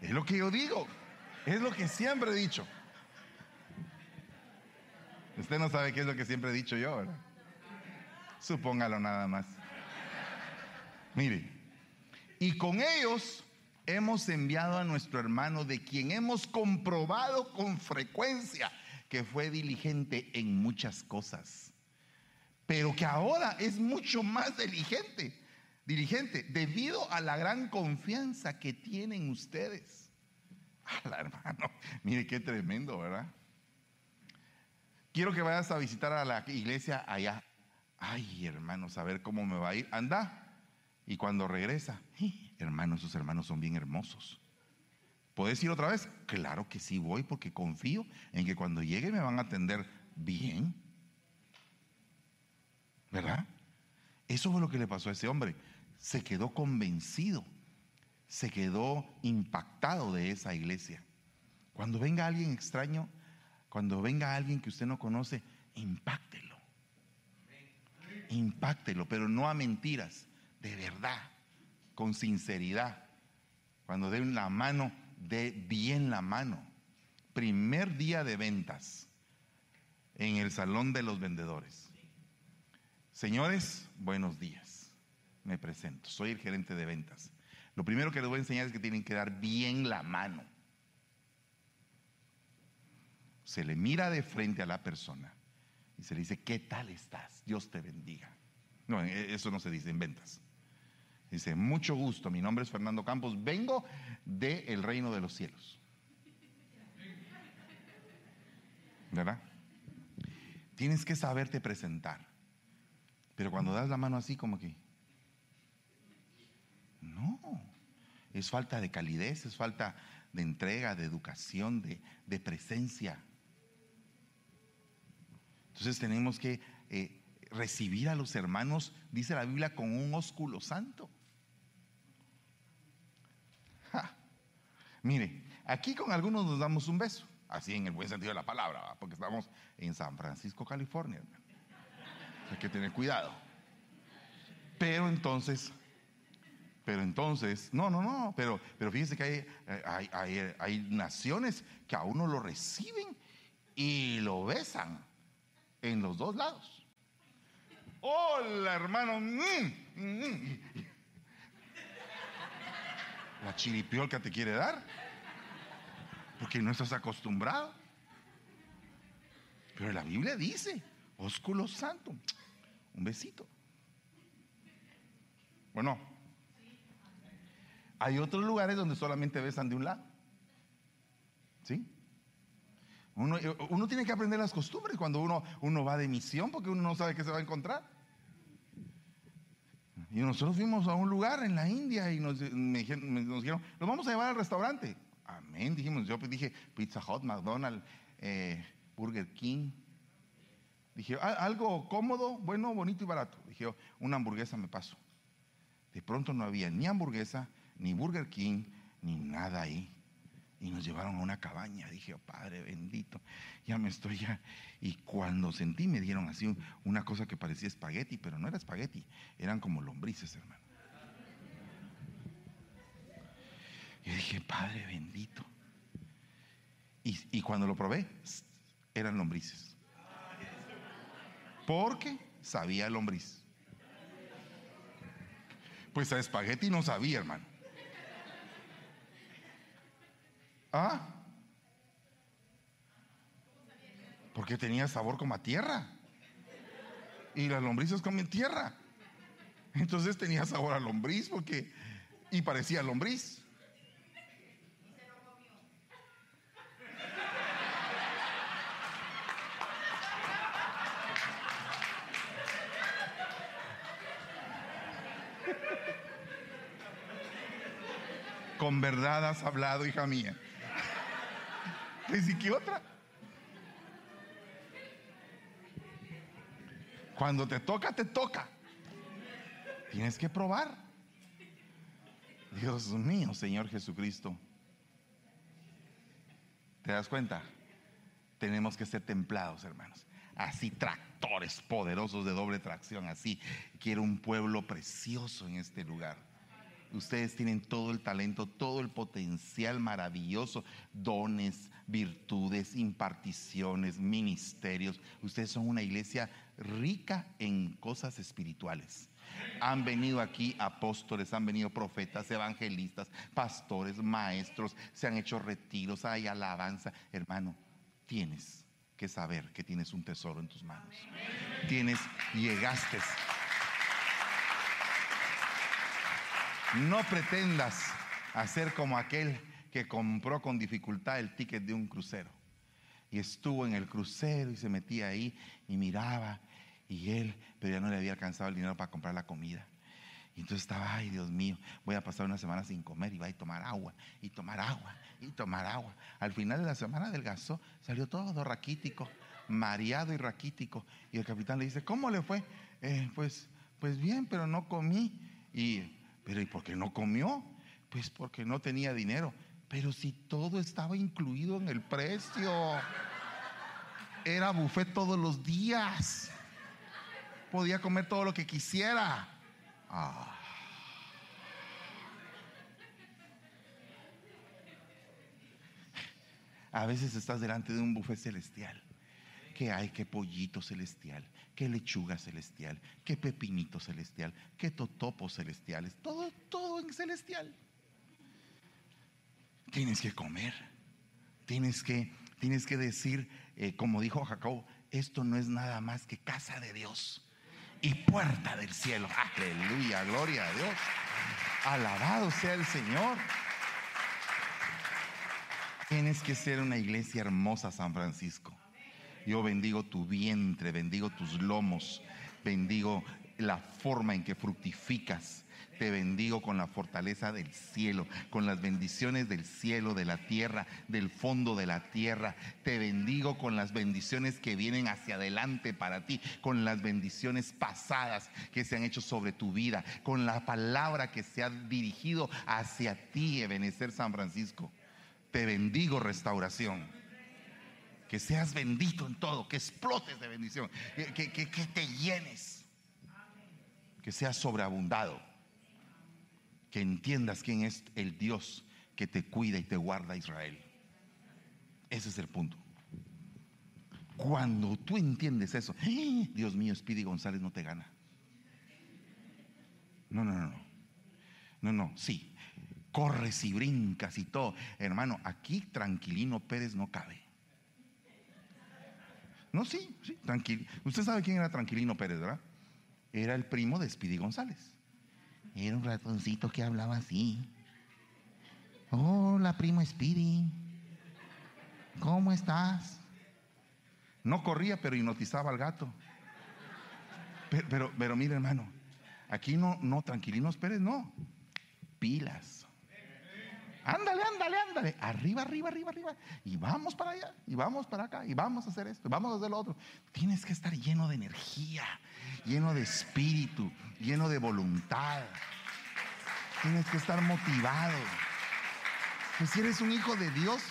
Es lo que yo digo. Es lo que siempre he dicho. Usted no sabe qué es lo que siempre he dicho yo, ¿verdad? Supóngalo nada más. Mire, y con ellos hemos enviado a nuestro hermano de quien hemos comprobado con frecuencia que fue diligente en muchas cosas, pero que ahora es mucho más diligente, diligente, debido a la gran confianza que tienen ustedes. la hermano, mire qué tremendo, ¿verdad? Quiero que vayas a visitar a la iglesia allá. Ay, hermanos, a ver cómo me va a ir. Anda. Y cuando regresa, hermanos, sus hermanos son bien hermosos. ¿Puedes ir otra vez? Claro que sí voy porque confío en que cuando llegue me van a atender bien. ¿Verdad? Eso fue lo que le pasó a ese hombre. Se quedó convencido, se quedó impactado de esa iglesia. Cuando venga alguien extraño, cuando venga alguien que usted no conoce, impáctelo. Impáctelo, pero no a mentiras, de verdad, con sinceridad. Cuando den la mano, dé bien la mano. Primer día de ventas en el salón de los vendedores. Señores, buenos días. Me presento, soy el gerente de ventas. Lo primero que les voy a enseñar es que tienen que dar bien la mano. Se le mira de frente a la persona y se le dice, ¿qué tal estás? Dios te bendiga. No, eso no se dice en ventas. Dice, mucho gusto, mi nombre es Fernando Campos, vengo del reino de los cielos. ¿Verdad? Tienes que saberte presentar. Pero cuando das la mano así como que... No, es falta de calidez, es falta de entrega, de educación, de, de presencia. Entonces tenemos que eh, recibir a los hermanos, dice la Biblia, con un ósculo santo. Mire, aquí con algunos nos damos un beso, así en el buen sentido de la palabra, porque estamos en San Francisco, California. Hay que tener cuidado. Pero entonces, pero entonces, no, no, no, pero, pero fíjense que hay, hay, hay, naciones que a uno lo reciben y lo besan en los dos lados. Hola, hermano. Mm, mm, mm la chiripiolca te quiere dar, porque no estás acostumbrado. Pero la Biblia dice, ósculo santo, un besito. Bueno, hay otros lugares donde solamente besan de un lado. ¿Sí? Uno, uno, tiene que aprender las costumbres cuando uno, uno va de misión porque uno no sabe qué se va a encontrar. Y nosotros fuimos a un lugar en la India y nos, dijeron, nos vamos a llevar al restaurante. Amén, dijimos, yo dije Pizza Hut, McDonald's, eh, Burger King. Dije, algo cómodo, bueno, bonito y barato. Dije, una hamburguesa me paso. De pronto no había ni hamburguesa, ni Burger King, ni nada ahí. Y nos llevaron a una cabaña. Dije, oh, Padre bendito, ya me estoy ya. Y cuando sentí, me dieron así una cosa que parecía espagueti, pero no era espagueti, eran como lombrices, hermano. Yo dije, Padre bendito. Y, y cuando lo probé, eran lombrices. Porque sabía lombriz. Pues a espagueti no sabía, hermano. ¿Ah? Porque tenía sabor como a tierra. Y las lombrices comen tierra. Entonces tenía sabor a lombriz porque y parecía lombriz. Con verdad has hablado, hija mía. ¿Y qué otra? Cuando te toca, te toca. Tienes que probar. Dios mío, Señor Jesucristo. ¿Te das cuenta? Tenemos que ser templados, hermanos. Así tractores poderosos de doble tracción, así. Quiero un pueblo precioso en este lugar. Ustedes tienen todo el talento, todo el potencial maravilloso, dones, virtudes, imparticiones, ministerios. Ustedes son una iglesia rica en cosas espirituales. Han venido aquí apóstoles, han venido profetas, evangelistas, pastores, maestros, se han hecho retiros, hay alabanza. Hermano, tienes que saber que tienes un tesoro en tus manos. Tienes, llegaste No pretendas hacer como aquel que compró con dificultad el ticket de un crucero. Y estuvo en el crucero y se metía ahí y miraba. Y él, pero ya no le había alcanzado el dinero para comprar la comida. Y entonces estaba, ay Dios mío, voy a pasar una semana sin comer y va a tomar agua, y tomar agua, y tomar agua. Al final de la semana del gasto salió todo raquítico, mareado y raquítico. Y el capitán le dice, ¿cómo le fue? Eh, pues, pues bien, pero no comí. Y pero ¿y por qué no comió? Pues porque no tenía dinero. Pero si todo estaba incluido en el precio. Era buffet todos los días. Podía comer todo lo que quisiera. Ah. A veces estás delante de un buffet celestial. Que hay que pollito celestial, qué lechuga celestial, qué pepinito celestial, qué totopos celestiales, todo, todo en celestial. Tienes que comer, tienes que, tienes que decir, eh, como dijo Jacob, esto no es nada más que casa de Dios y puerta del cielo. Aleluya, gloria a Dios. Alabado sea el Señor. Tienes que ser una iglesia hermosa, San Francisco. Yo bendigo tu vientre, bendigo tus lomos, bendigo la forma en que fructificas. Te bendigo con la fortaleza del cielo, con las bendiciones del cielo, de la tierra, del fondo de la tierra. Te bendigo con las bendiciones que vienen hacia adelante para ti, con las bendiciones pasadas que se han hecho sobre tu vida, con la palabra que se ha dirigido hacia ti, Ebenezer San Francisco. Te bendigo restauración que seas bendito en todo, que explotes de bendición, que, te llenes, que seas sobreabundado, que entiendas quién es el Dios que te cuida y te guarda Israel. Ese es el punto. Cuando tú entiendes eso, ¡eh! Dios mío, Speedy González no te gana. No, no, no, no. No, no, sí. Corres y brincas y todo. Hermano, aquí Tranquilino Pérez no cabe. No, sí, sí, tranquilo. Usted sabe quién era Tranquilino Pérez, ¿verdad? Era el primo de Speedy González. Era un ratoncito que hablaba así. Hola, primo Speedy. ¿Cómo estás? No corría, pero hipnotizaba al gato. Pero, pero, pero mire, hermano, aquí no, no, Tranquilinos Pérez, no. Pilas. Ándale, ándale, ándale. Arriba, arriba, arriba, arriba. Y vamos para allá, y vamos para acá, y vamos a hacer esto, y vamos a hacer lo otro. Tienes que estar lleno de energía, lleno de espíritu, lleno de voluntad. Tienes que estar motivado. Pues si eres un hijo de Dios,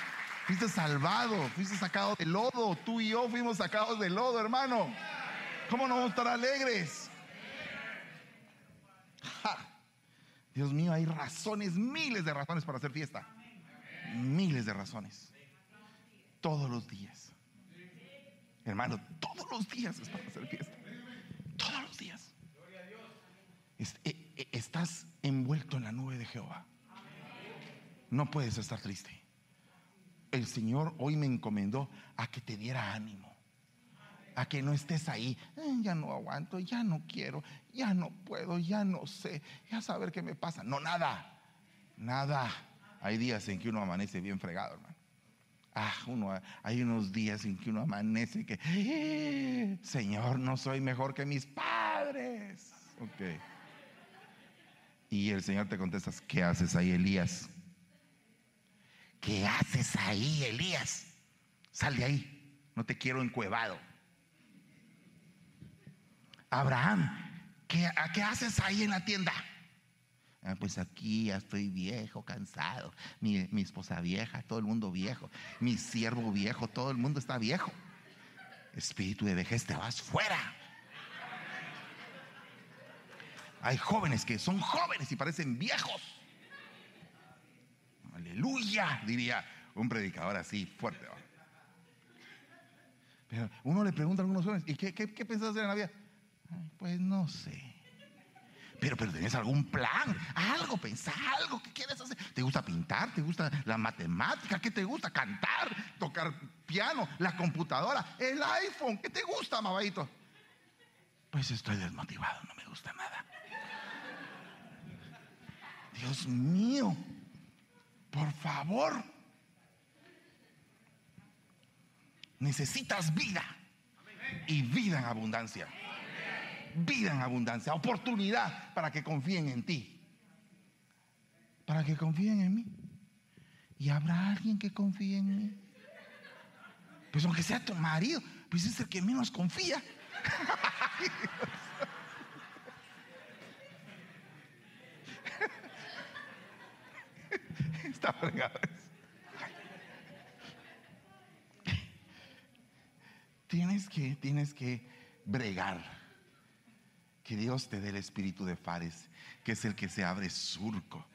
fuiste salvado, fuiste sacado del lodo. Tú y yo fuimos sacados del lodo, hermano. ¿Cómo no vamos a estar alegres? Dios mío, hay razones, miles de razones para hacer fiesta. Miles de razones. Todos los días. Hermano, todos los días es para hacer fiesta. Todos los días. E, e, estás envuelto en la nube de Jehová. No puedes estar triste. El Señor hoy me encomendó a que te diera ánimo. A que no estés ahí. ya no aguanto, ya no quiero, ya no puedo, ya no sé, ya saber qué me pasa. No, nada. Nada. Hay días en que uno amanece bien fregado, hermano. Ah, uno, hay unos días en que uno amanece que, eh, Señor, no soy mejor que mis padres. Ok. Y el Señor te contesta, ¿qué haces ahí, Elías? ¿Qué haces ahí, Elías? Sal de ahí, no te quiero encuevado. Abraham, ¿qué, ¿qué haces ahí en la tienda? Ah, pues aquí ya estoy viejo, cansado. Mi, mi, esposa vieja, todo el mundo viejo. Mi siervo viejo, todo el mundo está viejo. Espíritu de vejez, te vas fuera. Hay jóvenes que son jóvenes y parecen viejos. Aleluya, diría un predicador así fuerte. Pero uno le pregunta a algunos jóvenes, ¿y qué, qué, qué pensás hacer en la vida? Pues no sé. Pero, pero tenés algún plan, algo, pensá algo, ¿qué quieres hacer? ¿Te gusta pintar? ¿Te gusta la matemática? ¿Qué te gusta? Cantar, tocar piano, la computadora, el iPhone, ¿qué te gusta, mabadito? Pues estoy desmotivado, no me gusta nada. Dios mío, por favor. Necesitas vida y vida en abundancia vida en abundancia, oportunidad para que confíen en ti. Para que confíen en mí. ¿Y habrá alguien que confíe en mí? Pues aunque sea tu marido, pues es el que menos confía. Está fregado. Tienes que, tienes que bregar que Dios te dé el espíritu de Fares, que es el que se abre surco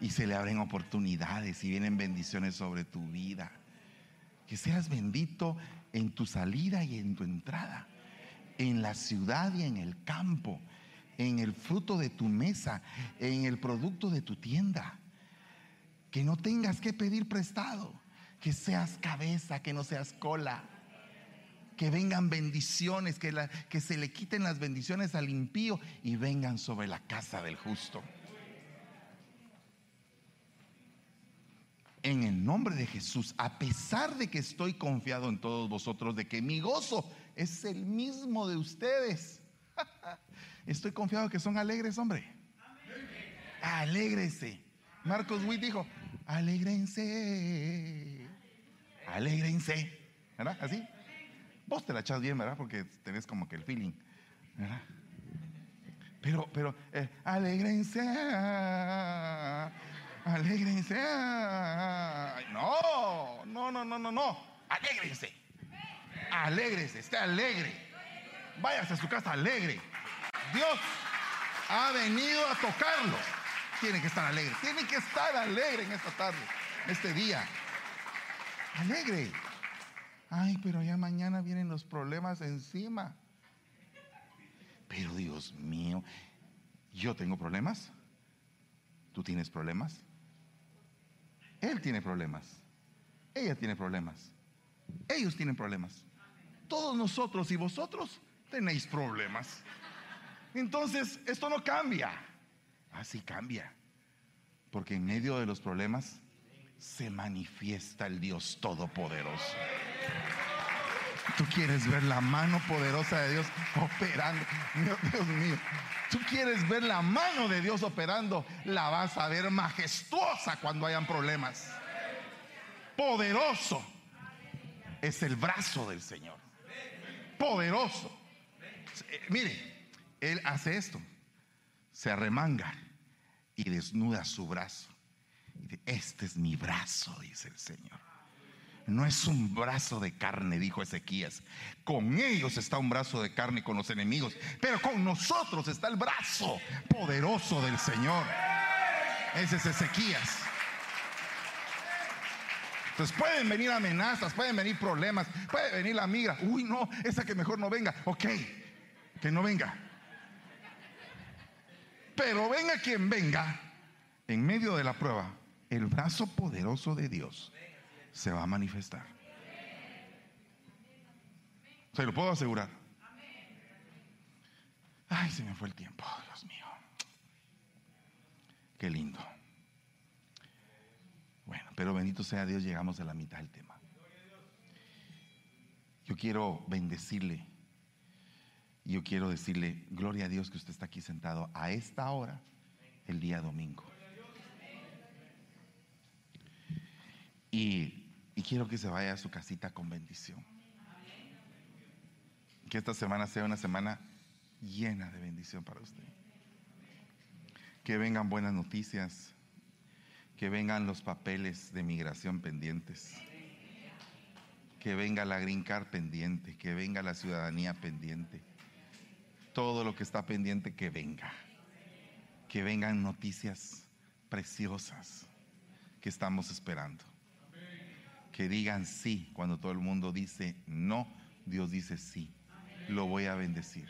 y se le abren oportunidades y vienen bendiciones sobre tu vida. Que seas bendito en tu salida y en tu entrada, en la ciudad y en el campo, en el fruto de tu mesa, en el producto de tu tienda. Que no tengas que pedir prestado, que seas cabeza, que no seas cola que vengan bendiciones, que, se le quiten las bendiciones al impío y vengan sobre la casa del justo. En el nombre de Jesús, a pesar de que estoy confiado en todos vosotros, de que mi gozo es el mismo de ustedes, estoy confiado que son alegres, hombre. Alégrese. Marcos Witt dijo, alégrense, alégrense. ¿Verdad? Así. Vos te la echas bien, ¿verdad? Porque tenés como que el feeling, ¿verdad? Pero, pero, eh, alégrense, alégrense. No, no, no, no, no, no. Alégrense. Alégrense, esté alegre. Váyase a su casa alegre. Dios ha venido a tocarlo. Tiene que estar alegre. Tiene que estar alegre en esta tarde, este día. Alegre. Ay, pero ya mañana vienen los problemas encima. Pero Dios mío, yo tengo problemas. ¿Tú tienes problemas? Él tiene problemas. Ella tiene problemas. Ellos tienen problemas. Todos nosotros y vosotros tenéis problemas. Entonces, esto no cambia. Así cambia. Porque en medio de los problemas se manifiesta el Dios Todopoderoso. Tú quieres ver la mano poderosa de Dios operando. Dios mío. Tú quieres ver la mano de Dios operando. La vas a ver majestuosa cuando hayan problemas. Poderoso es el brazo del Señor. Poderoso. Eh, mire, Él hace esto. Se arremanga y desnuda su brazo. Este es mi brazo, dice el Señor. No es un brazo de carne, dijo Ezequías. Con ellos está un brazo de carne con los enemigos, pero con nosotros está el brazo poderoso del Señor. Ese es Ezequías. Entonces pueden venir amenazas, pueden venir problemas, puede venir la migra. Uy, no, esa que mejor no venga. Ok, que no venga. Pero venga quien venga, en medio de la prueba, el brazo poderoso de Dios se va a manifestar. Se lo puedo asegurar. Ay, se me fue el tiempo, Dios mío. Qué lindo. Bueno, pero bendito sea Dios, llegamos a la mitad del tema. Yo quiero bendecirle. Yo quiero decirle, gloria a Dios que usted está aquí sentado a esta hora, el día domingo. Y quiero que se vaya a su casita con bendición. Que esta semana sea una semana llena de bendición para usted. Que vengan buenas noticias. Que vengan los papeles de migración pendientes. Que venga la green card pendiente. Que venga la ciudadanía pendiente. Todo lo que está pendiente, que venga. Que vengan noticias preciosas que estamos esperando que digan sí cuando todo el mundo dice no, Dios dice sí. Lo voy a bendecir.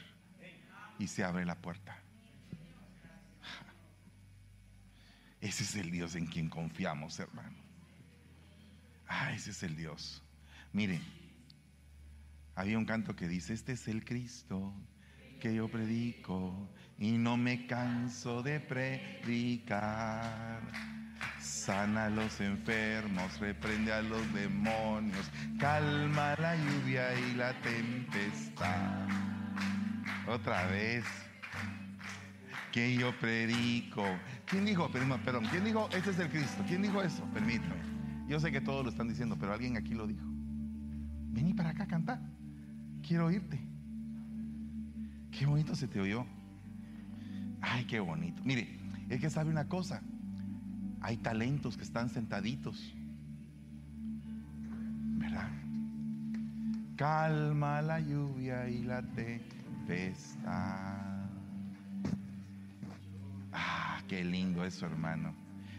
Y se abre la puerta. Ese es el Dios en quien confiamos, hermano. Ah, ese es el Dios. Mire, había un canto que dice, este es el Cristo que yo predico y no me canso de predicar sana a los enfermos, reprende a los demonios, calma la lluvia y la tempestad. Otra vez, que yo predico. ¿Quién dijo? Perdón, ¿quién dijo? Este es el Cristo. ¿Quién dijo eso? Permítame. Yo sé que todos lo están diciendo, pero alguien aquí lo dijo. Vení para acá a cantar. Quiero oírte. Qué bonito se te oyó. Ay, qué bonito. Mire, es que sabe una cosa. Hay talentos que están sentaditos. ¿Verdad? Calma la lluvia y la tempestad. Ah, qué lindo eso, hermano.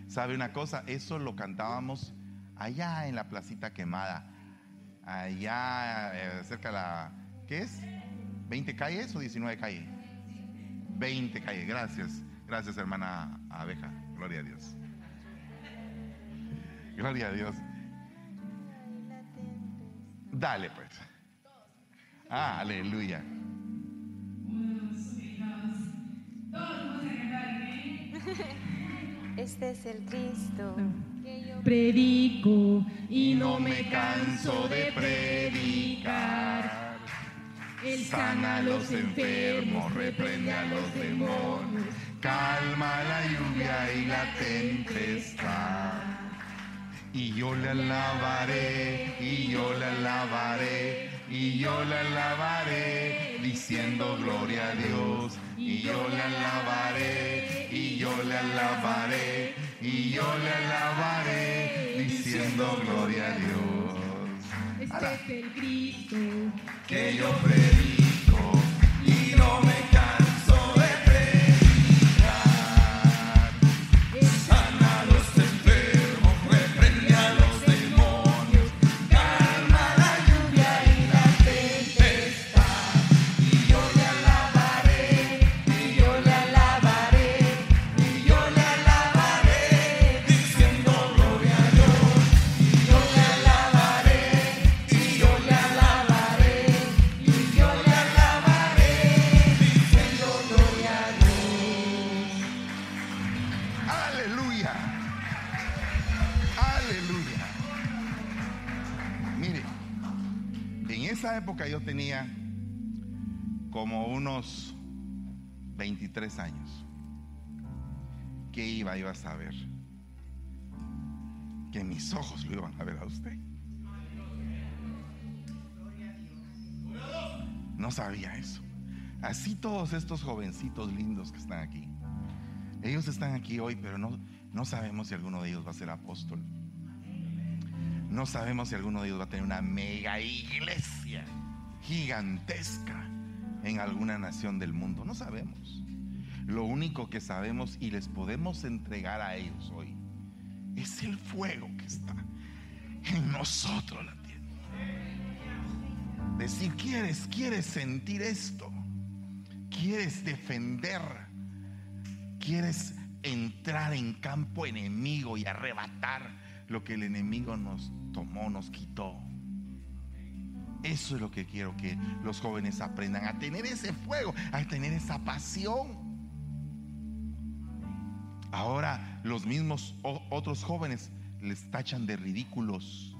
¿Sabe una cosa? Eso lo cantábamos allá en la placita quemada. Allá eh, cerca de la. ¿Qué es? ¿20 calles o 19 calles? 20 calles. Gracias. Gracias, hermana abeja. Gloria a Dios. Gloria a Dios. Dale pues. Ah, aleluya. Este es el Cristo. Predico y no me canso de predicar. Él sana a los enfermos, reprende a los demonios, calma la lluvia y la tempestad y yo le alabaré, y yo le alabaré, y yo le alabaré, diciendo gloria a Dios, y yo le alabaré, y yo le alabaré, y yo le alabaré, diciendo gloria a Dios. Este es el Cristo que yo predico 23 años. ¿Qué iba, iba a saber? Que mis ojos lo iban a ver a usted. No sabía eso. Así todos estos jovencitos lindos que están aquí. Ellos están aquí hoy, pero no, no sabemos si alguno de ellos va a ser apóstol. No sabemos si alguno de ellos va a tener una mega iglesia gigantesca en alguna nación del mundo. No sabemos. Lo único que sabemos y les podemos entregar a ellos hoy es el fuego que está en nosotros latiendo. Decir, quieres, quieres sentir esto, quieres defender, quieres entrar en campo enemigo y arrebatar lo que el enemigo nos tomó, nos quitó. Eso es lo que quiero que los jóvenes aprendan, a tener ese fuego, a tener esa pasión. Ahora los mismos otros jóvenes les tachan de ridículos,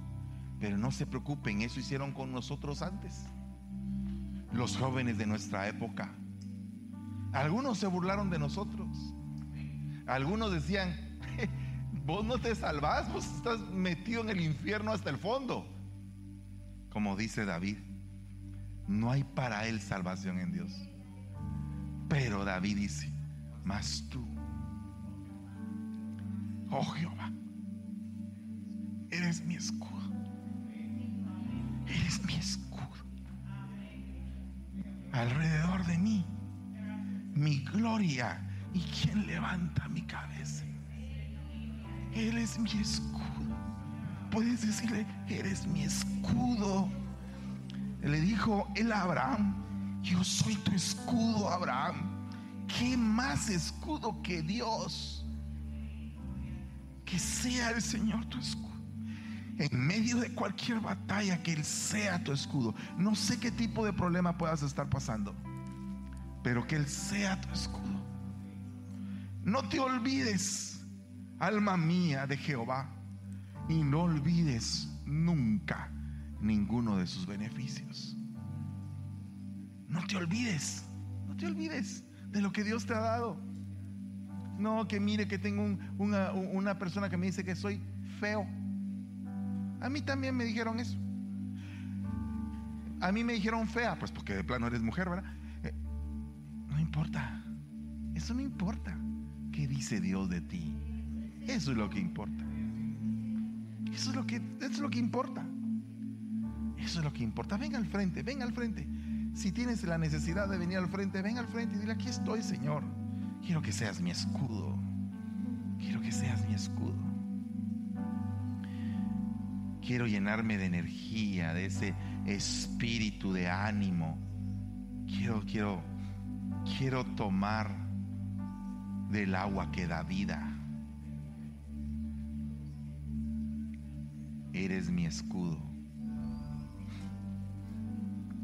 pero no se preocupen, eso hicieron con nosotros antes. Los jóvenes de nuestra época. Algunos se burlaron de nosotros. Algunos decían, vos no te salvás, vos estás metido en el infierno hasta el fondo. Como dice David, no hay para él salvación en Dios. Pero David dice, mas tú Oh Jehová, eres mi escudo. Eres mi escudo. Alrededor de mí, mi gloria. ¿Y quien levanta mi cabeza? Él es mi escudo. Puedes decirle, eres mi escudo. Le dijo el Abraham, yo soy tu escudo, Abraham. ¿Qué más escudo que Dios? Que sea el Señor tu escudo. En medio de cualquier batalla, que Él sea tu escudo. No sé qué tipo de problema puedas estar pasando, pero que Él sea tu escudo. No te olvides, alma mía, de Jehová, y no olvides nunca ninguno de sus beneficios. No te olvides, no te olvides de lo que Dios te ha dado. No, que mire que tengo una, persona que me dice que soy feo. A mí también me dijeron eso. A mí me dijeron fea, pues porque de plano eres mujer, ¿verdad? Eh, no importa. Eso no importa. ¿Qué dice Dios de ti? Eso es lo que importa. Eso es lo que, eso es lo que importa. Eso es lo que importa. Ven al frente, ven al frente. Si tienes la necesidad de venir al frente, ven al frente y dile, aquí estoy, Señor. Quiero que seas mi escudo. Quiero que seas mi escudo. Quiero llenarme de energía, de ese espíritu de ánimo. Quiero, quiero, quiero tomar del agua que da vida. Eres mi escudo.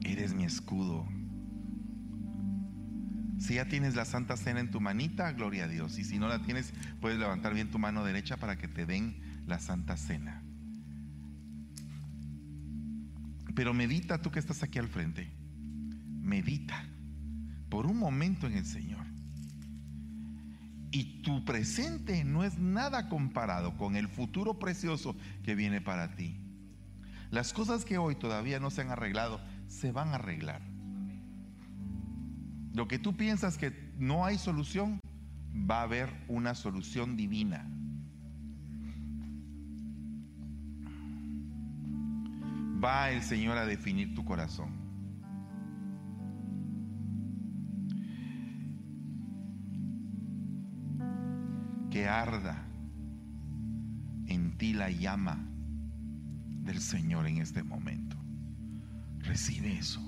Eres mi escudo. Si ya tienes la Santa Cena en tu manita, gloria a Dios. Y si no la tienes, puedes levantar bien tu mano derecha para que te den la Santa Cena. Pero medita tú que estás aquí al frente. Medita por un momento en el Señor. Y tu presente no es nada comparado con el futuro precioso que viene para ti. Las cosas que hoy todavía no se han arreglado, se van a arreglar. Lo que tú piensas que no hay solución, va a haber una solución divina. Va el Señor a definir tu corazón. Que arda en ti la llama del Señor en este momento. Recibe eso.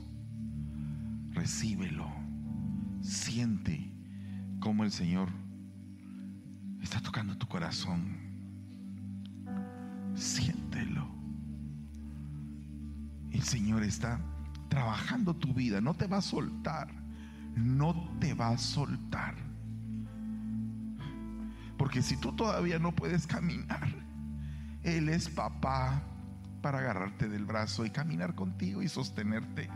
Recíbelo. Siente cómo el Señor está tocando tu corazón. Siéntelo. El Señor está trabajando tu vida. No te va a soltar. No te va a soltar. Porque si tú todavía no puedes caminar, Él es papá para agarrarte del brazo y caminar contigo y sostenerte.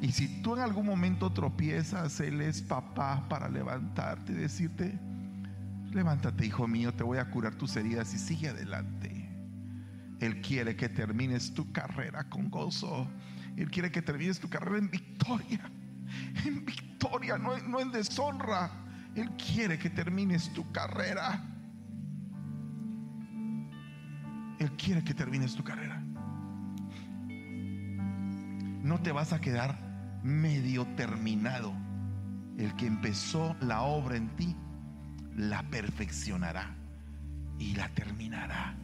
Y si tú en algún momento tropiezas, Él es papá para levantarte y decirte, levántate hijo mío, te voy a curar tus heridas y sigue adelante. Él quiere que termines tu carrera con gozo. Él quiere que termines tu carrera en victoria. En victoria, no, no en deshonra. Él quiere que termines tu carrera. Él quiere que termines tu carrera. No te vas a quedar medio terminado. El que empezó la obra en ti, la perfeccionará y la terminará.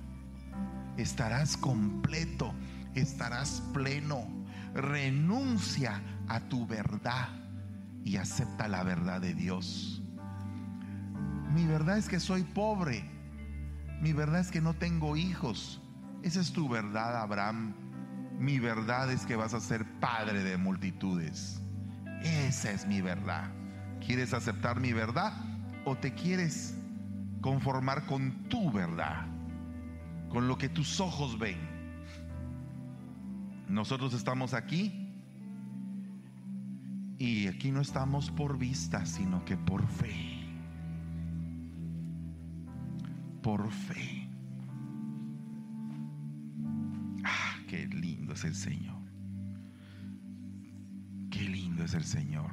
Estarás completo, estarás pleno. Renuncia a tu verdad y acepta la verdad de Dios. Mi verdad es que soy pobre. Mi verdad es que no tengo hijos. Esa es tu verdad, Abraham. Mi verdad es que vas a ser padre de multitudes. Esa es mi verdad. ¿Quieres aceptar mi verdad o te quieres conformar con tu verdad? Con lo que tus ojos ven. Nosotros estamos aquí y aquí no estamos por vista, sino que por fe. Por fe. Ah, qué es el Señor. Qué lindo es el Señor.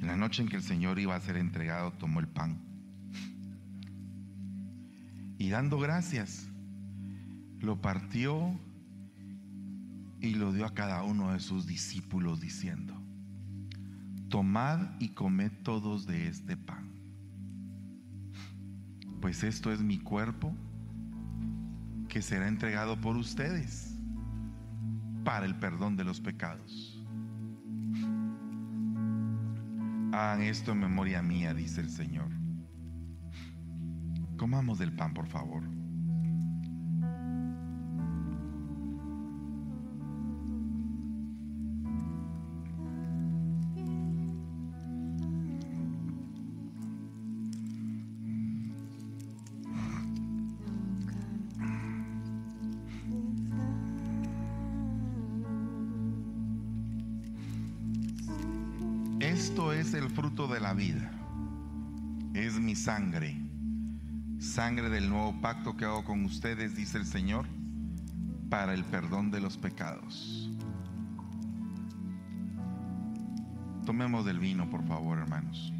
En la noche en que el Señor iba a ser entregado, tomó el pan. Y dando gracias, lo partió y lo dio a cada uno de sus discípulos diciendo, tomad y comed todos de este pan, pues esto es mi cuerpo que será entregado por ustedes para el perdón de los pecados. Hagan esto en memoria mía, dice el Señor. Comamos del pan, por favor. Fruto de la vida. Es mi sangre. Sangre del nuevo pacto que hago con ustedes, dice el Señor, para el perdón de los pecados. Tomemos del vino, por favor, hermanos.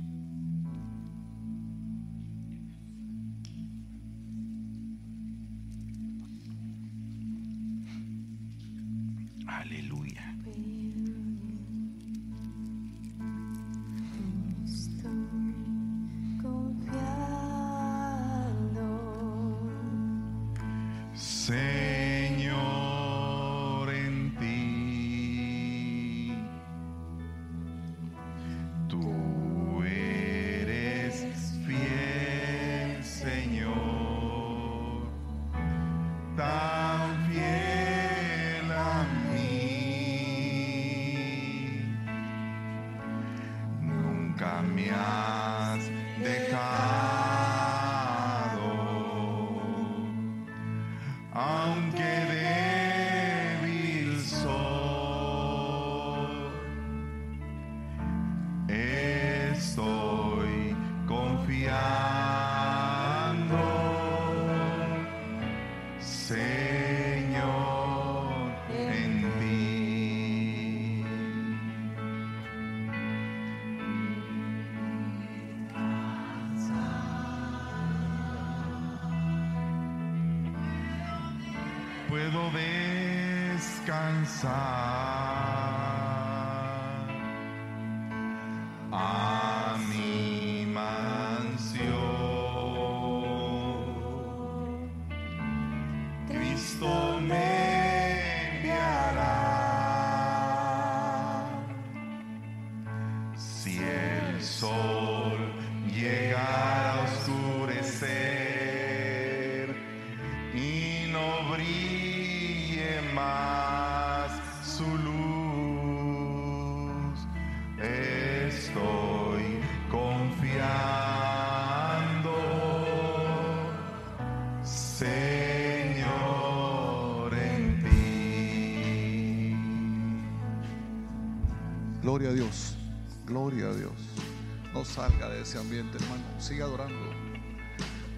Ese ambiente, hermano. Siga adorando.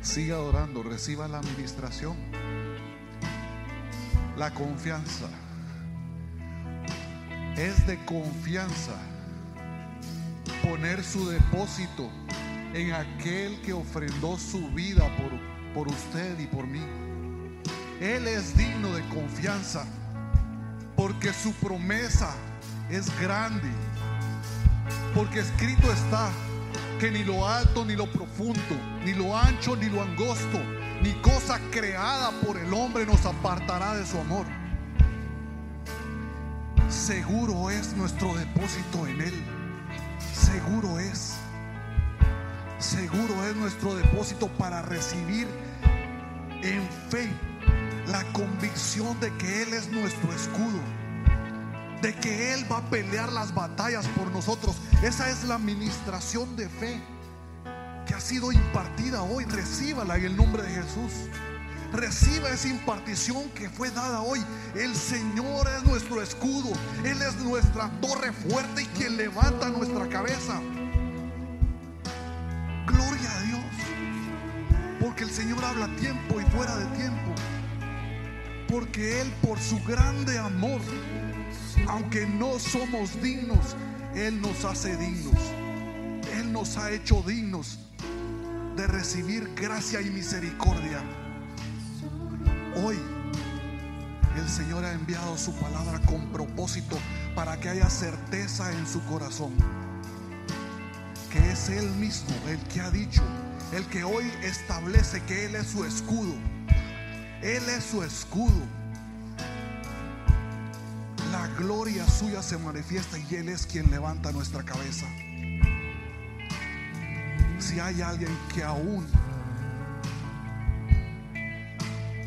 Siga adorando, reciba la administración. La confianza. Es de confianza poner su depósito en aquel que ofrendó su vida por, por usted y por mí. Él es digno de confianza porque su promesa es grande. Porque escrito está que ni lo alto ni lo profundo, ni lo ancho ni lo angosto, ni cosa creada por el hombre nos apartará de su amor. Seguro es nuestro depósito en Él. Seguro es. Seguro es nuestro depósito para recibir en fe la convicción de que Él es nuestro escudo. De que Él va a pelear las batallas por nosotros. Esa es la administración de fe que ha sido impartida hoy. Recíbala en el nombre de Jesús. Reciba esa impartición que fue dada hoy. El Señor es nuestro escudo. Él es nuestra torre fuerte y quien levanta nuestra cabeza. Gloria a Dios. Porque el Señor habla a tiempo y fuera de tiempo. Porque Él por su grande amor, aunque no somos dignos, Él nos hace dignos. Él nos ha hecho dignos de recibir gracia y misericordia. Hoy el Señor ha enviado su palabra con propósito para que haya certeza en su corazón. Que es Él mismo el que ha dicho, el que hoy establece que Él es su escudo. Él es su escudo. Gloria suya se manifiesta y Él es quien levanta nuestra cabeza. Si hay alguien que aún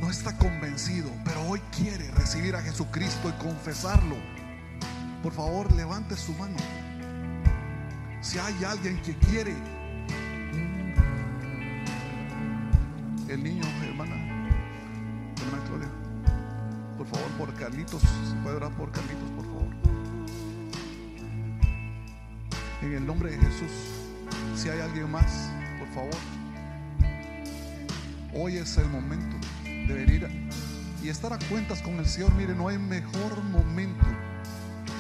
no está convencido, pero hoy quiere recibir a Jesucristo y confesarlo, por favor levante su mano. Si hay alguien que quiere, el niño, por favor, por Carlitos, se puede orar por Carlitos, por favor. En el nombre de Jesús, si hay alguien más, por favor, hoy es el momento de venir y estar a cuentas con el Señor. Mire, no hay mejor momento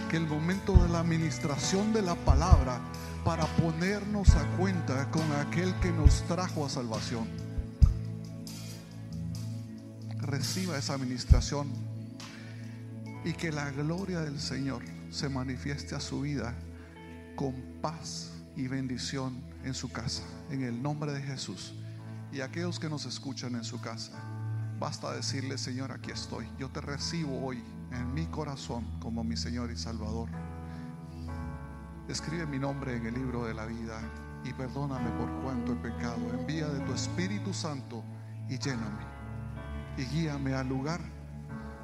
que el momento de la administración de la palabra para ponernos a cuenta con aquel que nos trajo a salvación. Reciba esa administración y que la gloria del Señor se manifieste a su vida con paz y bendición en su casa, en el nombre de Jesús. Y aquellos que nos escuchan en su casa, basta decirle, Señor, aquí estoy. Yo te recibo hoy en mi corazón como mi Señor y Salvador. Escribe mi nombre en el libro de la vida y perdóname por cuanto he pecado. Envía de tu Espíritu Santo y lléname. Y guíame al lugar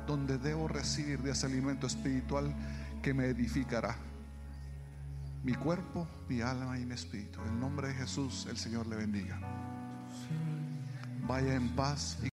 donde debo recibir de ese alimento espiritual que me edificará. Mi cuerpo, mi alma y mi espíritu. En el nombre de Jesús, el Señor le bendiga. Vaya en paz. y